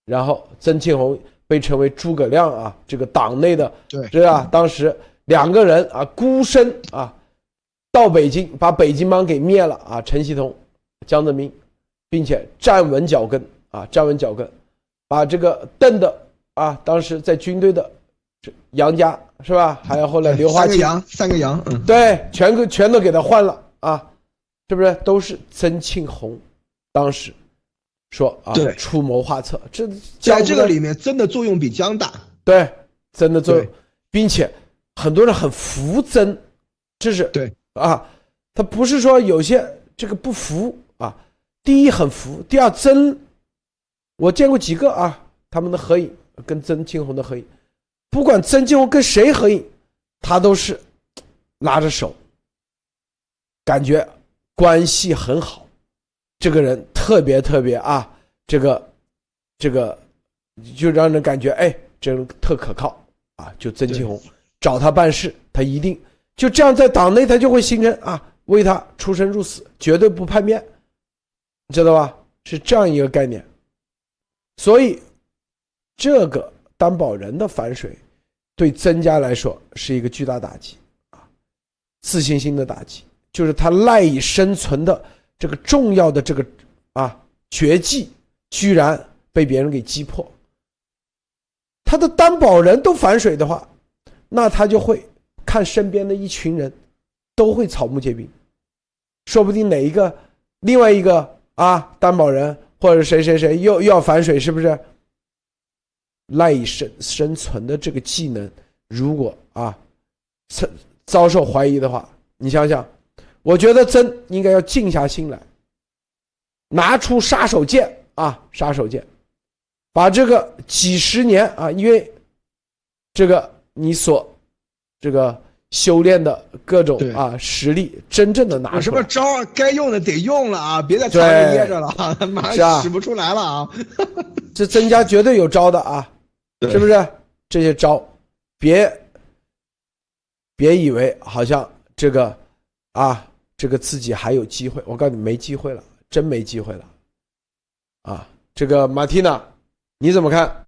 然后曾庆红被称为诸葛亮啊，这个党内的对，对吧？当时两个人啊孤身啊到北京，把北京帮给灭了啊。陈锡同、江泽民，并且站稳脚跟啊，站稳脚跟，把这个邓的。啊，当时在军队的杨家是吧？还有后来刘华清，三个杨，三个杨，嗯，对，全都全都给他换了啊，是不是？都是曾庆红当时说啊，对，出谋划策，这在这个里面真的作用比姜大，对，真的作用，并且很多人很服曾，这是对啊，他不是说有些这个不服啊，第一很服，第二曾，我见过几个啊，他们的合影。跟曾庆红的合影，不管曾庆红跟谁合影，他都是拉着手，感觉关系很好。这个人特别特别啊，这个这个就让人感觉哎，这人特可靠啊。就曾庆红找他办事，他一定就这样在党内他就会形成啊，为他出生入死，绝对不叛变，你知道吧？是这样一个概念，所以。这个担保人的反水，对曾家来说是一个巨大打击啊，自信心的打击，就是他赖以生存的这个重要的这个啊绝技，居然被别人给击破。他的担保人都反水的话，那他就会看身边的一群人，都会草木皆兵，说不定哪一个另外一个啊担保人或者谁谁谁又又要反水，是不是？赖以生生存的这个技能，如果啊，遭遭受怀疑的话，你想想，我觉得真应该要静下心来，拿出杀手锏啊，杀手锏，把这个几十年啊，因为这个你所这个修炼的各种啊实力，真正的拿出什么招该用的得用了啊，别再藏着掖着了 *laughs* 啊，马上使不出来了啊，*laughs* 这增加绝对有招的啊。是不是这些招？别别以为好像这个啊，这个自己还有机会。我告诉你，没机会了，真没机会了。啊，这个马蒂娜，你怎么看？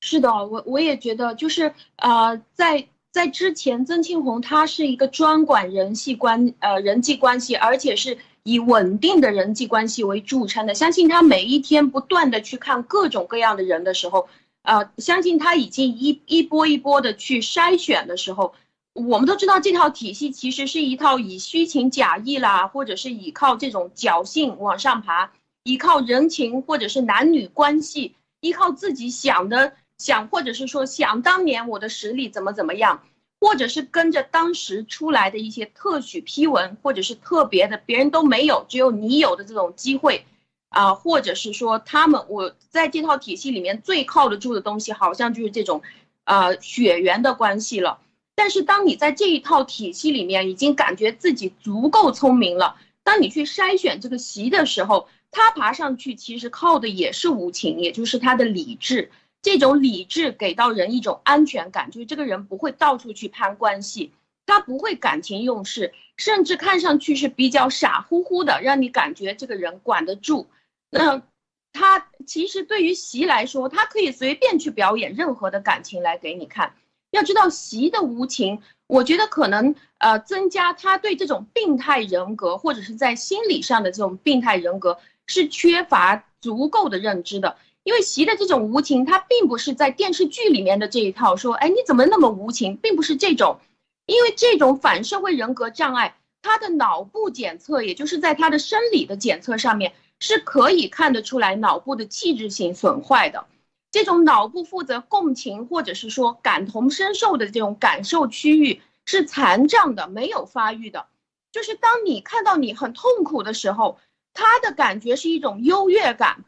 是的，我我也觉得，就是啊，在在之前，曾庆红他是一个专管人系关呃人际关系，而且是以稳定的人际关系为著称的。相信他每一天不断的去看各种各样的人的时候，呃，相信他已经一一波一波的去筛选的时候，我们都知道这套体系其实是一套以虚情假意啦，或者是依靠这种侥幸往上爬，依靠人情或者是男女关系，依靠自己想的想，或者是说想当年我的实力怎么怎么样。或者是跟着当时出来的一些特许批文，或者是特别的别人都没有，只有你有的这种机会，啊，或者是说他们我在这套体系里面最靠得住的东西，好像就是这种，呃，血缘的关系了。但是当你在这一套体系里面已经感觉自己足够聪明了，当你去筛选这个席的时候，他爬上去其实靠的也是无情，也就是他的理智。这种理智给到人一种安全感，就是这个人不会到处去攀关系，他不会感情用事，甚至看上去是比较傻乎乎的，让你感觉这个人管得住。那他其实对于习来说，他可以随便去表演任何的感情来给你看。要知道习的无情，我觉得可能呃增加他对这种病态人格或者是在心理上的这种病态人格是缺乏足够的认知的。因为习的这种无情，他并不是在电视剧里面的这一套，说，哎，你怎么那么无情，并不是这种，因为这种反社会人格障碍，他的脑部检测，也就是在他的生理的检测上面，是可以看得出来脑部的器质性损坏的，这种脑部负责共情或者是说感同身受的这种感受区域是残障的，没有发育的，就是当你看到你很痛苦的时候，他的感觉是一种优越感。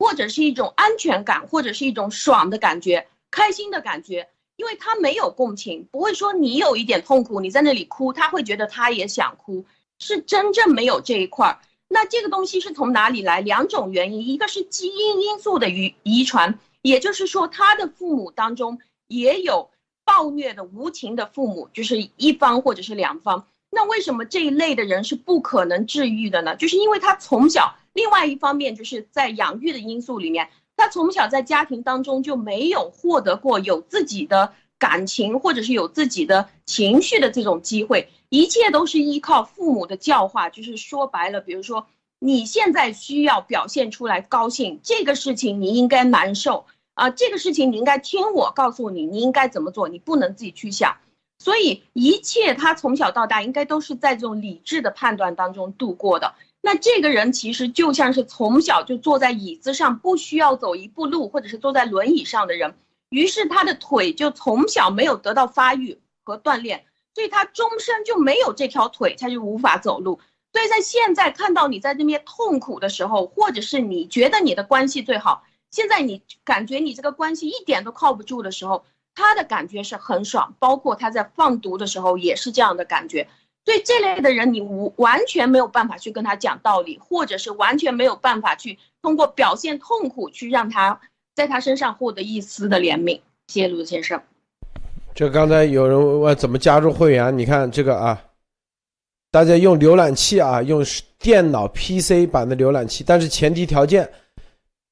或者是一种安全感，或者是一种爽的感觉、开心的感觉，因为他没有共情，不会说你有一点痛苦，你在那里哭，他会觉得他也想哭，是真正没有这一块儿。那这个东西是从哪里来？两种原因，一个是基因因素的遗遗传，也就是说他的父母当中也有暴虐的、无情的父母，就是一方或者是两方。那为什么这一类的人是不可能治愈的呢？就是因为他从小。另外一方面，就是在养育的因素里面，他从小在家庭当中就没有获得过有自己的感情，或者是有自己的情绪的这种机会，一切都是依靠父母的教化。就是说白了，比如说你现在需要表现出来高兴，这个事情你应该难受啊，这个事情你应该听我告诉你，你应该怎么做，你不能自己去想。所以一切他从小到大应该都是在这种理智的判断当中度过的。那这个人其实就像是从小就坐在椅子上，不需要走一步路，或者是坐在轮椅上的人，于是他的腿就从小没有得到发育和锻炼，所以他终身就没有这条腿，他就无法走路。所以在现在看到你在那边痛苦的时候，或者是你觉得你的关系最好，现在你感觉你这个关系一点都靠不住的时候，他的感觉是很爽，包括他在放毒的时候也是这样的感觉。对这类的人，你无完全没有办法去跟他讲道理，或者是完全没有办法去通过表现痛苦去让他在他身上获得一丝的怜悯。谢谢陆先生。这刚才有人问怎么加入会员，你看这个啊，大家用浏览器啊，用电脑 PC 版的浏览器，但是前提条件，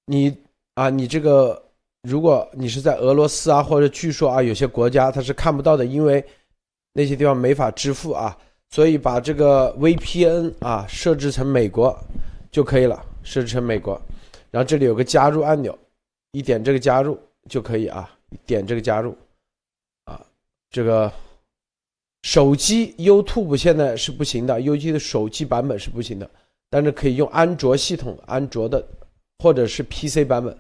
你啊，你这个如果你是在俄罗斯啊，或者据说啊，有些国家它是看不到的，因为那些地方没法支付啊。所以把这个 VPN 啊设置成美国就可以了，设置成美国，然后这里有个加入按钮，一点这个加入就可以啊，点这个加入，啊，这个手机 YouTube 现在是不行的，YouTube 的手机版本是不行的，但是可以用安卓系统，安卓的或者是 PC 版本，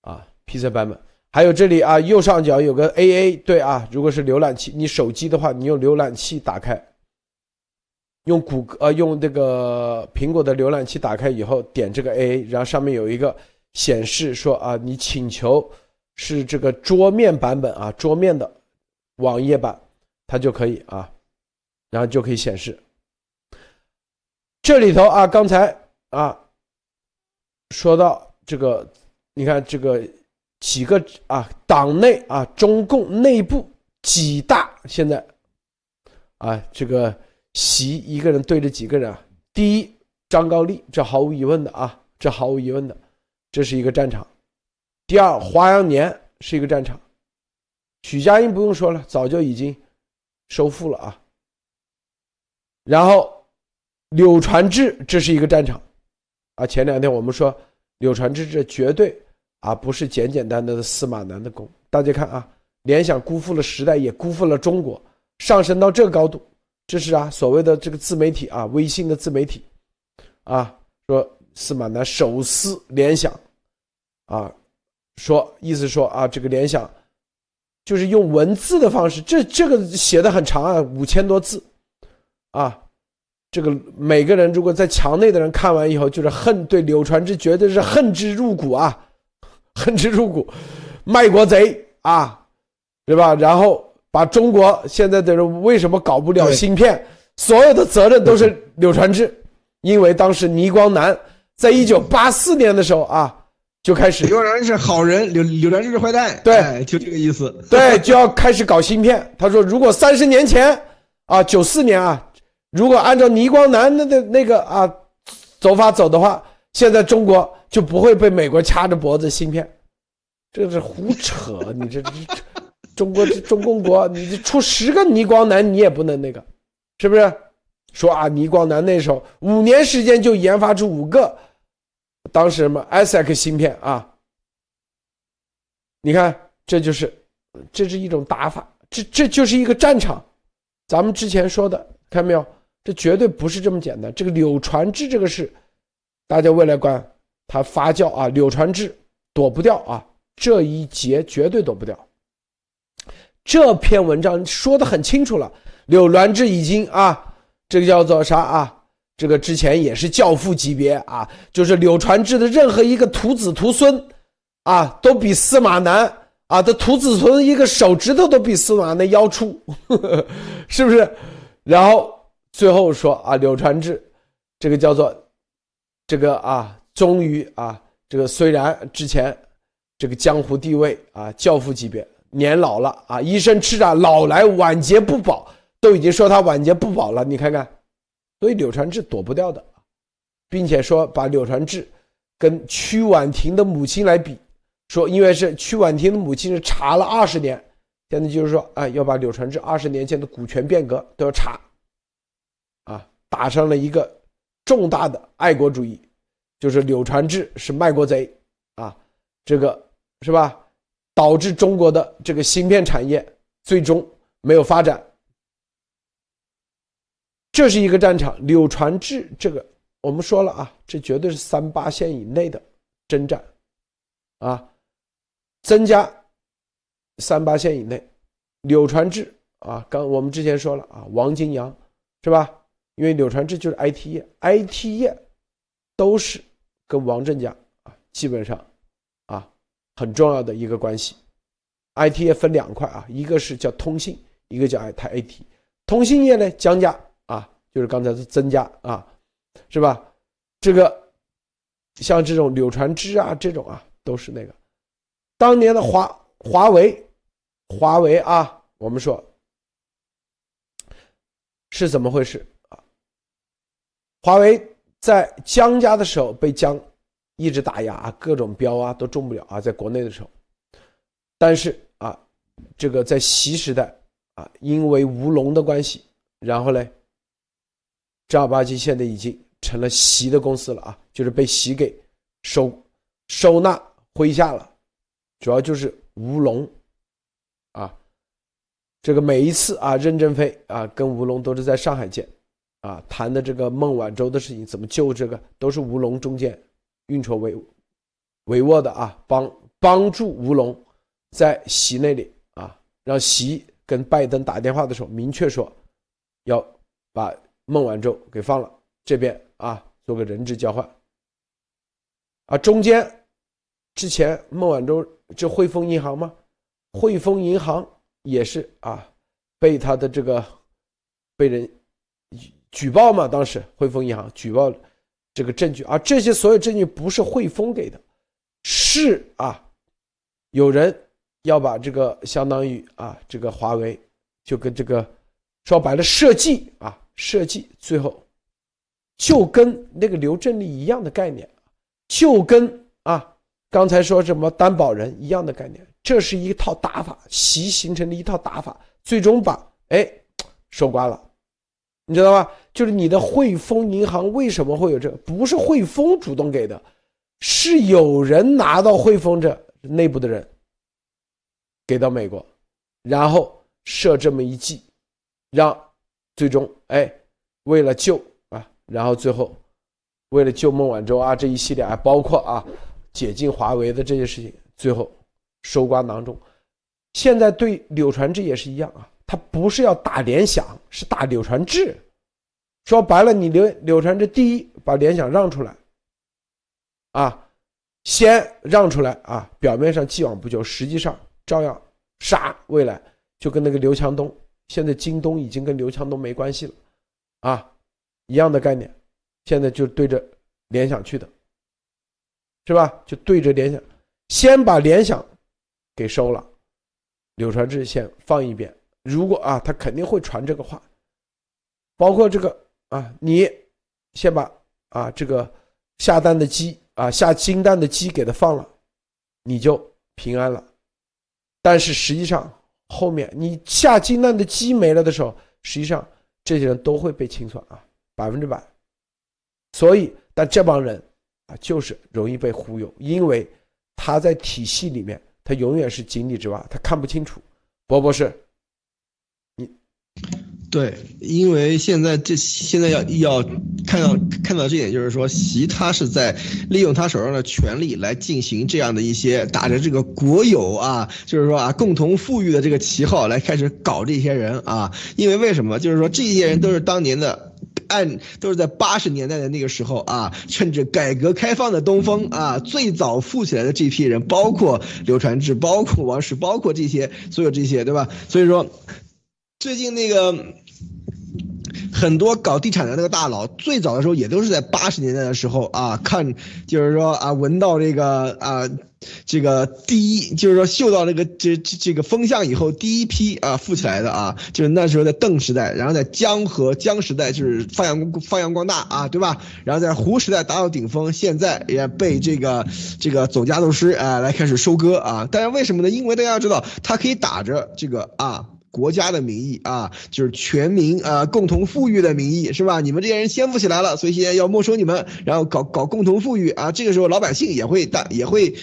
啊，PC 版本，还有这里啊右上角有个 AA，对啊，如果是浏览器，你手机的话，你用浏览器打开。用谷歌呃，用这个苹果的浏览器打开以后，点这个 A，然后上面有一个显示说啊，你请求是这个桌面版本啊，桌面的网页版，它就可以啊，然后就可以显示。这里头啊，刚才啊说到这个，你看这个几个啊，党内啊，中共内部几大现在啊，这个。习一个人对着几个人啊？第一，张高丽，这毫无疑问的啊，这毫无疑问的，这是一个战场。第二，华阳年是一个战场，许家印不用说了，早就已经收复了啊。然后柳传志这是一个战场，啊，前两天我们说柳传志这绝对啊不是简简单单的司马南的功，大家看啊，联想辜负了时代，也辜负了中国，上升到这个高度，这是啊所谓的这个自媒体啊，微信的自媒体，啊说司马南手撕联想，啊，说意思说啊这个联想。就是用文字的方式，这这个写的很长啊，五千多字，啊，这个每个人如果在墙内的人看完以后，就是恨对柳传志绝对是恨之入骨啊，恨之入骨，卖国贼啊，对吧？然后把中国现在的人为什么搞不了芯片，所有的责任都是柳传志，因为当时倪光南在一九八四年的时候啊。就开始，柳传志是好人，柳柳传志是坏蛋，对，就这个意思。*laughs* 对，就要开始搞芯片。他说，如果三十年前啊，九四年啊，如果按照倪光南那的那个啊走法走的话，现在中国就不会被美国掐着脖子芯片。这是胡扯！你这这中国 *laughs* 中共国，你出十个倪光南，你也不能那个，是不是？说啊，倪光南那时候五年时间就研发出五个。当时什么 ASIC 芯片啊？你看，这就是，这是一种打法，这这就是一个战场。咱们之前说的，看到没有？这绝对不是这么简单。这个柳传志这个事，大家未来观，他发酵啊，柳传志躲不掉啊，这一劫绝对躲不掉。这篇文章说的很清楚了，柳传志已经啊，这个叫做啥啊？这个之前也是教父级别啊，就是柳传志的任何一个徒子徒孙，啊，都比司马南啊的徒子徒孙一个手指头都比司马南腰粗，*laughs* 是不是？然后最后说啊，柳传志这个叫做这个啊，终于啊，这个虽然之前这个江湖地位啊，教父级别，年老了啊，医生吃着，老来晚节不保，都已经说他晚节不保了，你看看。所以柳传志躲不掉的，并且说把柳传志跟曲婉婷的母亲来比，说因为是曲婉婷的母亲是查了二十年，现在就是说啊要把柳传志二十年前的股权变革都要查，啊打上了一个重大的爱国主义，就是柳传志是卖国贼啊，这个是吧？导致中国的这个芯片产业最终没有发展。这是一个战场，柳传志这个我们说了啊，这绝对是三八线以内的征战，啊，增加三八线以内，柳传志啊，刚我们之前说了啊，王金阳是吧？因为柳传志就是 IT 业，IT 业都是跟王振家啊，基本上很重要的一个关系。IT 业分两块啊，一个是叫通信，一个叫 IT，通信业呢，江家。就是刚才是增加啊，是吧？这个像这种柳传志啊，这种啊，都是那个当年的华华为，华为啊，我们说是怎么回事啊？华为在江家的时候被江一直打压啊，各种标啊都中不了啊，在国内的时候，但是啊，这个在习时代啊，因为吴龙的关系，然后呢？正儿八经现在已经成了习的公司了啊，就是被习给收收纳麾下了，主要就是吴龙啊，这个每一次啊，任正非啊跟吴龙都是在上海见啊，谈的这个孟晚舟的事情怎么救这个，都是吴龙中间运筹帷帷幄的啊，帮帮助吴龙在习那里啊，让习跟拜登打电话的时候明确说要把。孟晚舟给放了，这边啊做个人质交换，啊中间之前孟晚舟就汇丰银行吗？汇丰银行也是啊被他的这个被人举报嘛，当时汇丰银行举报这个证据啊，这些所有证据不是汇丰给的，是啊有人要把这个相当于啊这个华为就跟这个说白了设计啊。设计最后就跟那个刘振利一样的概念，就跟啊刚才说什么担保人一样的概念，这是一套打法，习形成的一套打法，最终把哎收官了，你知道吧？就是你的汇丰银行为什么会有这个？不是汇丰主动给的，是有人拿到汇丰这内部的人给到美国，然后设这么一计，让最终哎为了救啊，然后最后为了救孟晚舟啊这一系列啊，包括啊解禁华为的这些事情，最后收刮囊中。现在对柳传志也是一样啊，他不是要打联想，是打柳传志。说白了，你柳柳传志第一把联想让出来，啊，先让出来啊，表面上既往不咎，实际上照样杀未来，就跟那个刘强东，现在京东已经跟刘强东没关系了，啊，一样的概念，现在就对着联想去的，是吧？就对着联想，先把联想给收了，柳传志先放一边。如果啊，他肯定会传这个话，包括这个。啊，你先把啊这个下蛋的鸡啊下金蛋的鸡给它放了，你就平安了。但是实际上后面你下金蛋的鸡没了的时候，实际上这些人都会被清算啊，百分之百。所以，但这帮人啊就是容易被忽悠，因为他在体系里面，他永远是井底之蛙，他看不清楚。博博士。对，因为现在这现在要要看到看到这点，就是说习他是在利用他手上的权力来进行这样的一些打着这个国有啊，就是说啊共同富裕的这个旗号来开始搞这些人啊。因为为什么？就是说这些人都是当年的，按都是在八十年代的那个时候啊，趁着改革开放的东风啊，最早富起来的这批人，包括刘传志，包括王石，包括这些所有这些，对吧？所以说最近那个。很多搞地产的那个大佬，最早的时候也都是在八十年代的时候啊，看就是说啊，闻到这个啊，这个第一就是说嗅到这个这这这个风向以后，第一批啊富起来的啊，就是那时候在邓时代，然后在江和江时代就是发扬发扬光大啊，对吧？然后在胡时代达到顶峰，现在也被这个这个总家走师啊来开始收割啊。但是为什么呢？因为大家要知道，他可以打着这个啊。国家的名义啊，就是全民啊共同富裕的名义，是吧？你们这些人先富起来了，所以现在要没收你们，然后搞搞共同富裕啊。这个时候老百姓也会大也会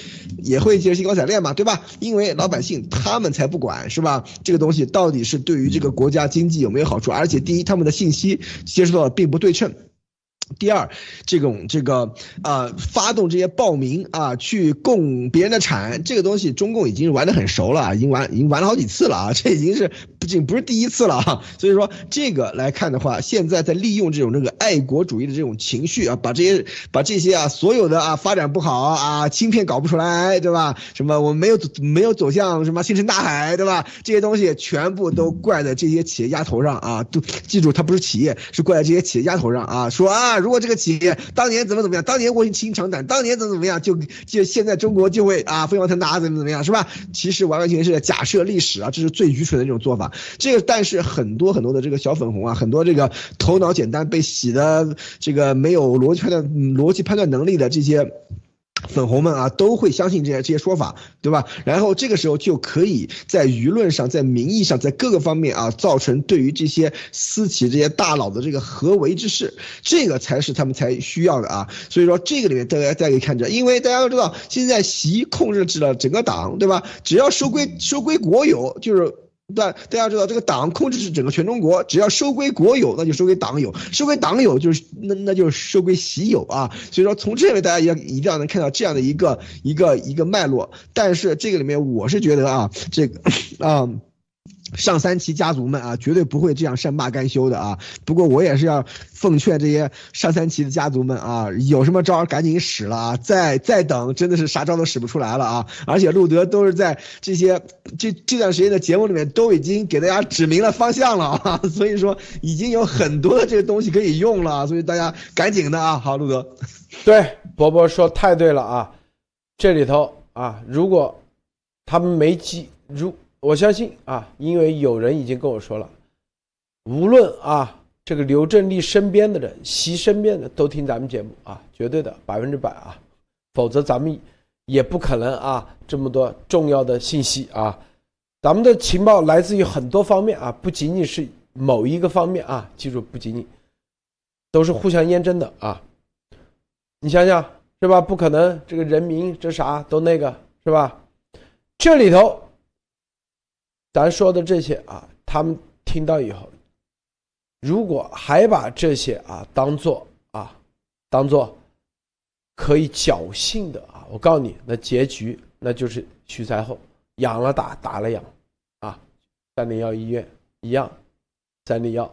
也会就是兴高采烈嘛，对吧？因为老百姓他们才不管，是吧？这个东西到底是对于这个国家经济有没有好处？而且第一，他们的信息接收到的并不对称。第二，这种这个啊，发动这些暴民啊，去供别人的产，这个东西中共已经玩得很熟了，已经玩已经玩了好几次了啊，这已经是不仅不是第一次了啊。所以说这个来看的话，现在在利用这种这个爱国主义的这种情绪啊，把这些把这些啊所有的啊发展不好啊，芯片搞不出来，对吧？什么我们没有没有走向什么星辰大海，对吧？这些东西全部都怪在这些企业家头上啊，都记住，他不是企业，是怪在这些企业家头上啊，说啊。如果这个企业当年怎么怎么样，当年卧薪尝胆，当年怎么怎么样，就就现在中国就会啊飞黄腾达，怎么怎么样，是吧？其实完完全全是假设历史啊，这是最愚蠢的这种做法。这个但是很多很多的这个小粉红啊，很多这个头脑简单被洗的这个没有逻辑判断逻辑判断能力的这些。粉红们啊，都会相信这些这些说法，对吧？然后这个时候就可以在舆论上、在民意上、在各个方面啊，造成对于这些私企这些大佬的这个合围之势，这个才是他们才需要的啊。所以说这个里面大家大家可以看着，因为大家都知道，现在习控制了整个党，对吧？只要收归收归国有，就是。对，大家知道这个党控制是整个全中国，只要收归国有，那就收归党有；收归党有，就是那那就是收归习有啊。所以说，从这里大家也一定要能看到这样的一个一个一个脉络。但是这个里面，我是觉得啊，这个啊。上三旗家族们啊，绝对不会这样善罢甘休的啊！不过我也是要奉劝这些上三旗的家族们啊，有什么招赶紧使了啊！再再等，真的是啥招都使不出来了啊！而且路德都是在这些这这段时间的节目里面都已经给大家指明了方向了啊，*laughs* 所以说已经有很多的这个东西可以用了，所以大家赶紧的啊！好，路德，对，伯伯说太对了啊！这里头啊，如果他们没记如。我相信啊，因为有人已经跟我说了，无论啊这个刘振利身边的人、习身边的都听咱们节目啊，绝对的百分之百啊，否则咱们也不可能啊这么多重要的信息啊。咱们的情报来自于很多方面啊，不仅仅是某一个方面啊，记住不仅仅都是互相验证的啊。你想想是吧？不可能，这个人民这啥都那个是吧？这里头咱说的这些啊，他们听到以后，如果还把这些啊当做啊当做可以侥幸的啊，我告诉你，那结局那就是徐才厚养了打，打了养，啊，三零幺医院一样，三零幺，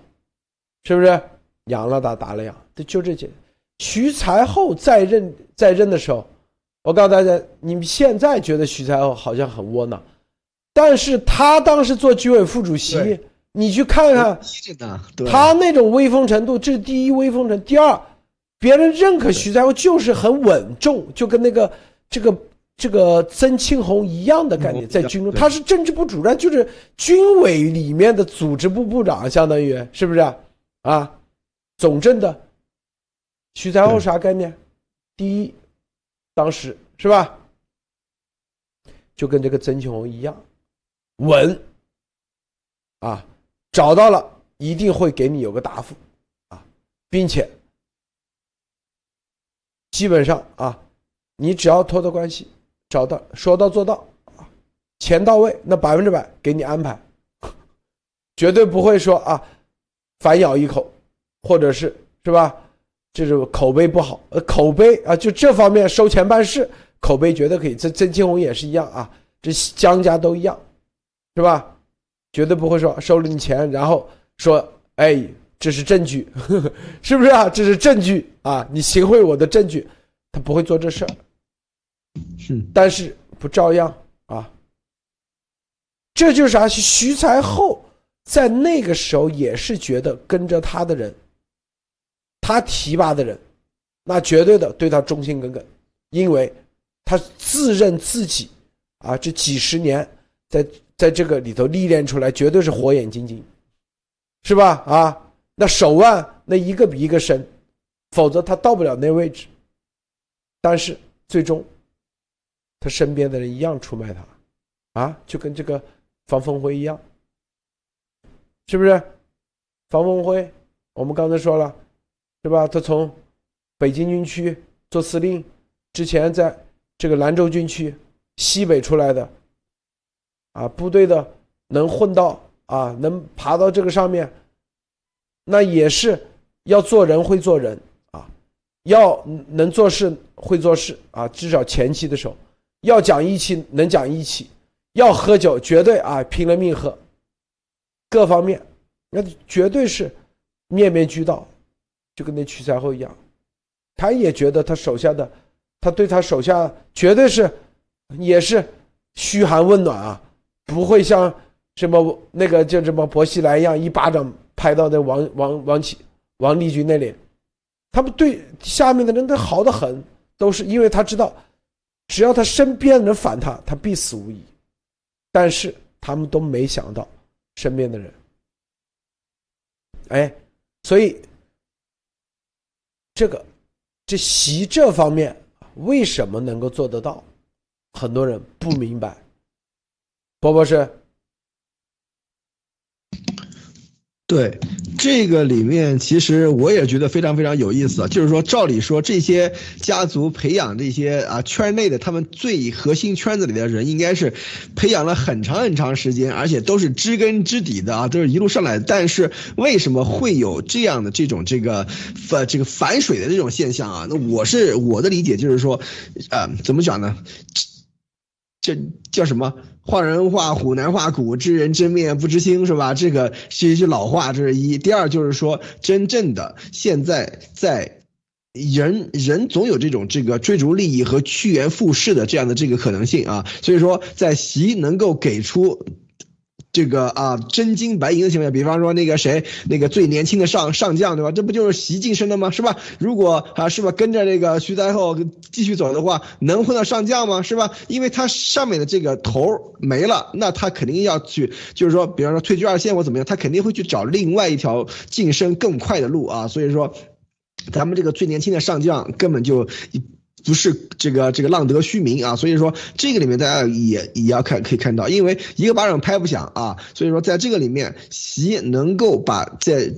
是不是养了打，打了养？就就这些。徐才厚在任在任的时候，我告诉大家，你们现在觉得徐才厚好像很窝囊，但是他当时做居委副主席，你去看看他那种威风程度，这是第一威风程，第二，别人认可徐才厚就是很稳重，就跟那个这个这个曾庆红一样的概念，在军中他是政治部主任，就是军委里面的组织部部长，相当于是不是啊？总政的。徐才厚啥概念？第一，当时是吧？就跟这个曾庆红一样，稳啊，找到了一定会给你有个答复啊，并且基本上啊，你只要托的关系，找到说到做到啊，钱到位，那百分之百给你安排，*laughs* 绝对不会说啊反咬一口，或者是是吧？这是口碑不好，呃，口碑啊，就这方面收钱办事，口碑绝对可以。这曾庆红也是一样啊，这江家都一样，是吧？绝对不会说收了你钱，然后说，哎，这是证据，呵 *laughs* 呵是不是啊？这是证据啊，你行贿我的证据，他不会做这事儿。是，但是不照样啊？这就是啥？徐才厚在那个时候也是觉得跟着他的人。他提拔的人，那绝对的对他忠心耿耿，因为他自认自己啊，这几十年在在这个里头历练出来，绝对是火眼金睛，是吧？啊，那手腕那一个比一个深，否则他到不了那位置。但是最终，他身边的人一样出卖他，啊，就跟这个方凤辉一样，是不是？方凤辉，我们刚才说了。是吧？他从北京军区做司令，之前在这个兰州军区西北出来的，啊，部队的能混到啊，能爬到这个上面，那也是要做人会做人啊，要能做事会做事啊，至少前期的时候要讲义气能讲义气，要喝酒绝对啊拼了命喝，各方面那绝对是面面俱到。就跟那屈才厚一样，他也觉得他手下的，他对他手下绝对是，也是嘘寒问暖啊，不会像什么那个叫什么薄熙来一样一巴掌拍到那王王王启王立军那里，他们对下面的人都好的很，都是因为他知道，只要他身边人反他，他必死无疑。但是他们都没想到身边的人，哎，所以。这个，这习这方面为什么能够做得到？很多人不明白。波波是。对，这个里面其实我也觉得非常非常有意思啊。就是说，照理说这些家族培养这些啊圈内的他们最核心圈子里的人，应该是培养了很长很长时间，而且都是知根知底的啊，都是一路上来。但是为什么会有这样的这种这个反这个反水的这种现象啊？那我是我的理解就是说，呃，怎么讲呢？这叫什么？画人画虎，难画骨；知人知面不知心，是吧？这个是一句老话，这是一。第二就是说，真正的现在在人人总有这种这个追逐利益和趋炎附势的这样的这个可能性啊，所以说在习能够给出。这个啊，真金白银的情况下，比方说那个谁，那个最年轻的上上将，对吧？这不就是习晋升的吗？是吧？如果啊，是吧，跟着这个徐才厚继续走的话，能混到上将吗？是吧？因为他上面的这个头没了，那他肯定要去，就是说，比方说退居二线或怎么样，他肯定会去找另外一条晋升更快的路啊。所以说，咱们这个最年轻的上将根本就。不是这个这个浪得虚名啊，所以说这个里面大家也也要看可以看到，因为一个巴掌拍不响啊，所以说在这个里面，习能够把在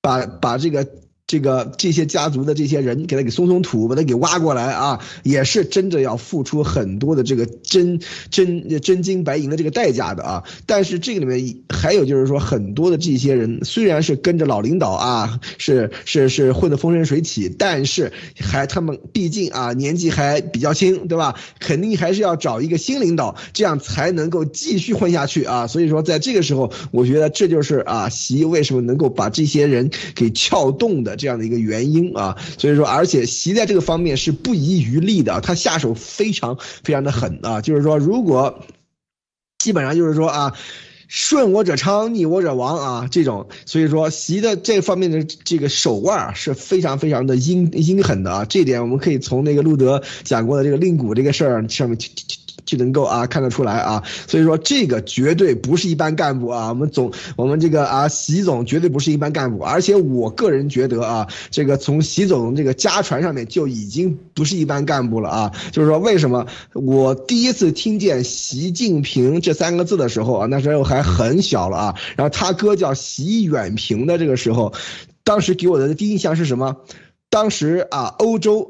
把把这个。这个这些家族的这些人给他给松松土，把他给挖过来啊，也是真的要付出很多的这个真真真金白银的这个代价的啊。但是这个里面还有就是说，很多的这些人虽然是跟着老领导啊，是是是混得风生水起，但是还他们毕竟啊年纪还比较轻，对吧？肯定还是要找一个新领导，这样才能够继续混下去啊。所以说，在这个时候，我觉得这就是啊，习为什么能够把这些人给撬动的。这样的一个原因啊，所以说，而且习在这个方面是不遗余力的，他下手非常非常的狠啊，就是说，如果基本上就是说啊，顺我者昌，逆我者亡啊，这种，所以说习的这方面的这个手腕是非常非常的阴阴狠的啊，这点我们可以从那个路德讲过的这个令谷这个事儿上面去去去。就能够啊看得出来啊，所以说这个绝对不是一般干部啊，我们总我们这个啊习总绝对不是一般干部，而且我个人觉得啊，这个从习总这个家传上面就已经不是一般干部了啊，就是说为什么我第一次听见习近平这三个字的时候啊，那时候还很小了啊，然后他哥叫习远平的这个时候，当时给我的第一印象是什么？当时啊，欧洲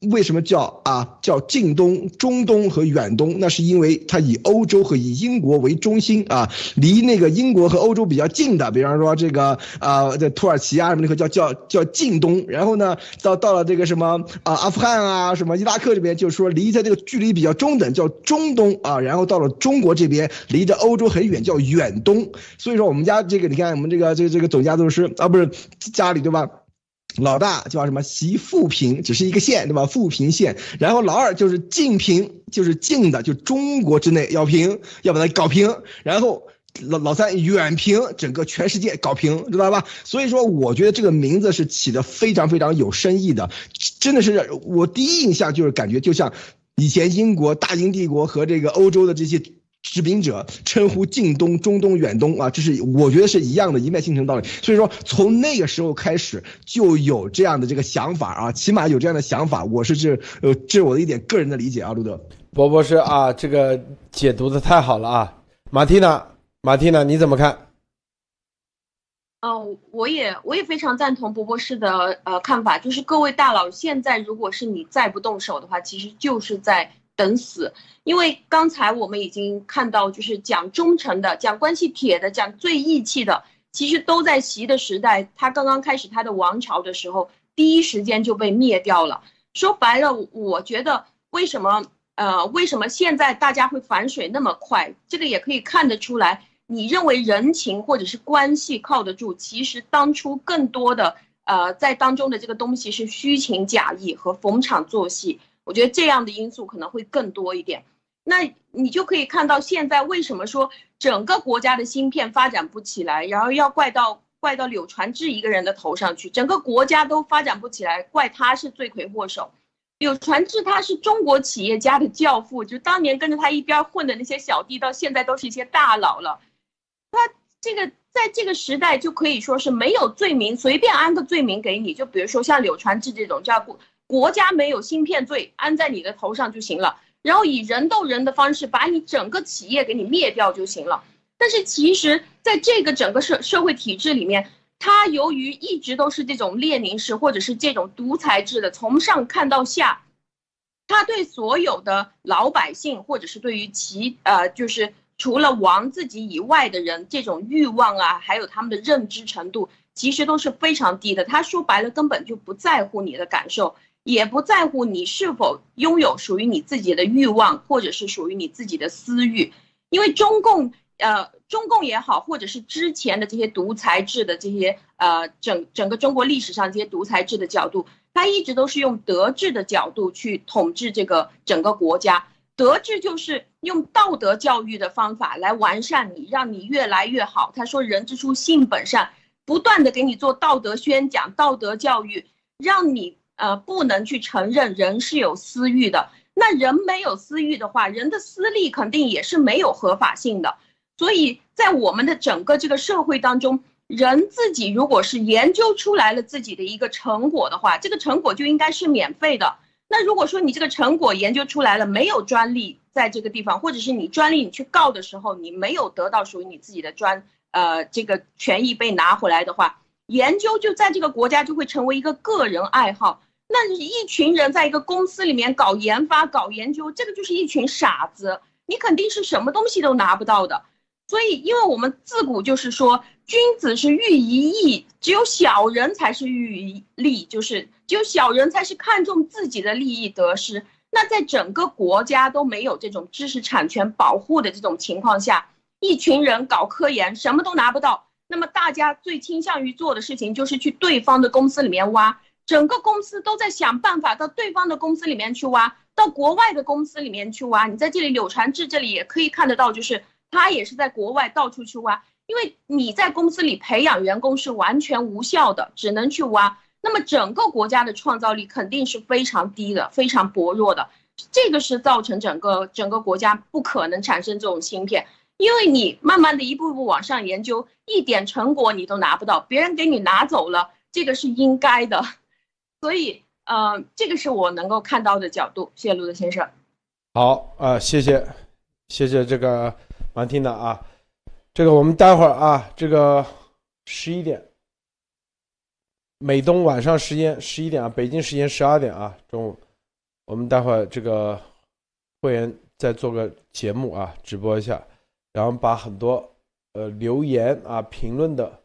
为什么叫啊叫近东、中东和远东？那是因为它以欧洲和以英国为中心啊，离那个英国和欧洲比较近的，比方说这个啊，这土耳其啊什么那个叫叫叫近东。然后呢，到到了这个什么啊阿富汗啊什么伊拉克这边，就是说离它这个距离比较中等，叫中东啊。然后到了中国这边，离着欧洲很远，叫远东。所以说我们家这个，你看我们这个这个这个总家族师啊，不是家里对吧？老大叫什么？习富平，只是一个县，对吧？富平县。然后老二就是近平，就是近的，就中国之内要平，要把它搞平。然后老老三远平，整个全世界搞平，知道吧？所以说，我觉得这个名字是起的非常非常有深意的，真的是我第一印象就是感觉就像以前英国大英帝国和这个欧洲的这些。殖民者称呼近东、中东、远东啊，这是我觉得是一样的一脉相承道理。所以说，从那个时候开始就有这样的这个想法啊，起码有这样的想法。我是这呃，这是我的一点个人的理解啊，路德。博博士啊，这个解读的太好了啊，马蒂娜，马蒂娜你怎么看？嗯，我也我也非常赞同博博士的呃看法，就是各位大佬，现在如果是你再不动手的话，其实就是在。等死，因为刚才我们已经看到，就是讲忠诚的、讲关系铁的、讲最义气的，其实都在习的时代，他刚刚开始他的王朝的时候，第一时间就被灭掉了。说白了，我觉得为什么呃，为什么现在大家会反水那么快？这个也可以看得出来，你认为人情或者是关系靠得住，其实当初更多的呃，在当中的这个东西是虚情假意和逢场作戏。我觉得这样的因素可能会更多一点，那你就可以看到现在为什么说整个国家的芯片发展不起来，然后要怪到怪到柳传志一个人的头上去，整个国家都发展不起来，怪他是罪魁祸首。柳传志他是中国企业家的教父，就当年跟着他一边混的那些小弟，到现在都是一些大佬了。他这个在这个时代就可以说是没有罪名，随便安个罪名给你，就比如说像柳传志这种叫不。国家没有芯片罪安在你的头上就行了，然后以人斗人的方式把你整个企业给你灭掉就行了。但是其实，在这个整个社社会体制里面，它由于一直都是这种列宁式或者是这种独裁制的，从上看到下，他对所有的老百姓或者是对于其呃，就是除了王自己以外的人，这种欲望啊，还有他们的认知程度，其实都是非常低的。他说白了，根本就不在乎你的感受。也不在乎你是否拥有属于你自己的欲望，或者是属于你自己的私欲，因为中共，呃，中共也好，或者是之前的这些独裁制的这些，呃，整整个中国历史上这些独裁制的角度，它一直都是用德治的角度去统治这个整个国家。德治就是用道德教育的方法来完善你，让你越来越好。他说：“人之初，性本善。”不断的给你做道德宣讲、道德教育，让你。呃，不能去承认人是有私欲的。那人没有私欲的话，人的私利肯定也是没有合法性的。所以在我们的整个这个社会当中，人自己如果是研究出来了自己的一个成果的话，这个成果就应该是免费的。那如果说你这个成果研究出来了，没有专利在这个地方，或者是你专利你去告的时候，你没有得到属于你自己的专呃这个权益被拿回来的话，研究就在这个国家就会成为一个个人爱好。那一群人在一个公司里面搞研发、搞研究，这个就是一群傻子，你肯定是什么东西都拿不到的。所以，因为我们自古就是说，君子是喻于义，只有小人才是喻于利，就是只有小人才是看重自己的利益得失。那在整个国家都没有这种知识产权保护的这种情况下，一群人搞科研，什么都拿不到。那么大家最倾向于做的事情，就是去对方的公司里面挖。整个公司都在想办法到对方的公司里面去挖，到国外的公司里面去挖。你在这里柳传志这里也可以看得到，就是他也是在国外到处去挖，因为你在公司里培养员工是完全无效的，只能去挖。那么整个国家的创造力肯定是非常低的，非常薄弱的。这个是造成整个整个国家不可能产生这种芯片，因为你慢慢的一步一步往上研究，一点成果你都拿不到，别人给你拿走了，这个是应该的。所以，呃，这个是我能够看到的角度。谢谢陆德先生。好啊，谢谢，谢谢这个马蒂娜啊。这个我们待会儿啊，这个十一点，美东晚上时间十一点啊，北京时间十二点啊，中午，我们待会儿这个会员再做个节目啊，直播一下，然后把很多呃留言啊、评论的，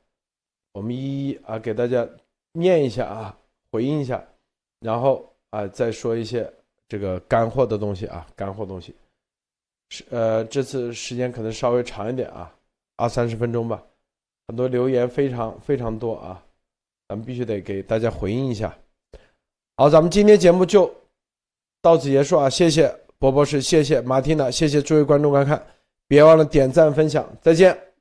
我们一一啊给大家念一下啊。回应一下，然后啊，再说一些这个干货的东西啊，干货东西，是呃，这次时间可能稍微长一点啊，二三十分钟吧，很多留言非常非常多啊，咱们必须得给大家回应一下。好，咱们今天节目就到此结束啊，谢谢博博士，谢谢马蒂娜，谢谢诸位观众观看，别忘了点赞分享，再见。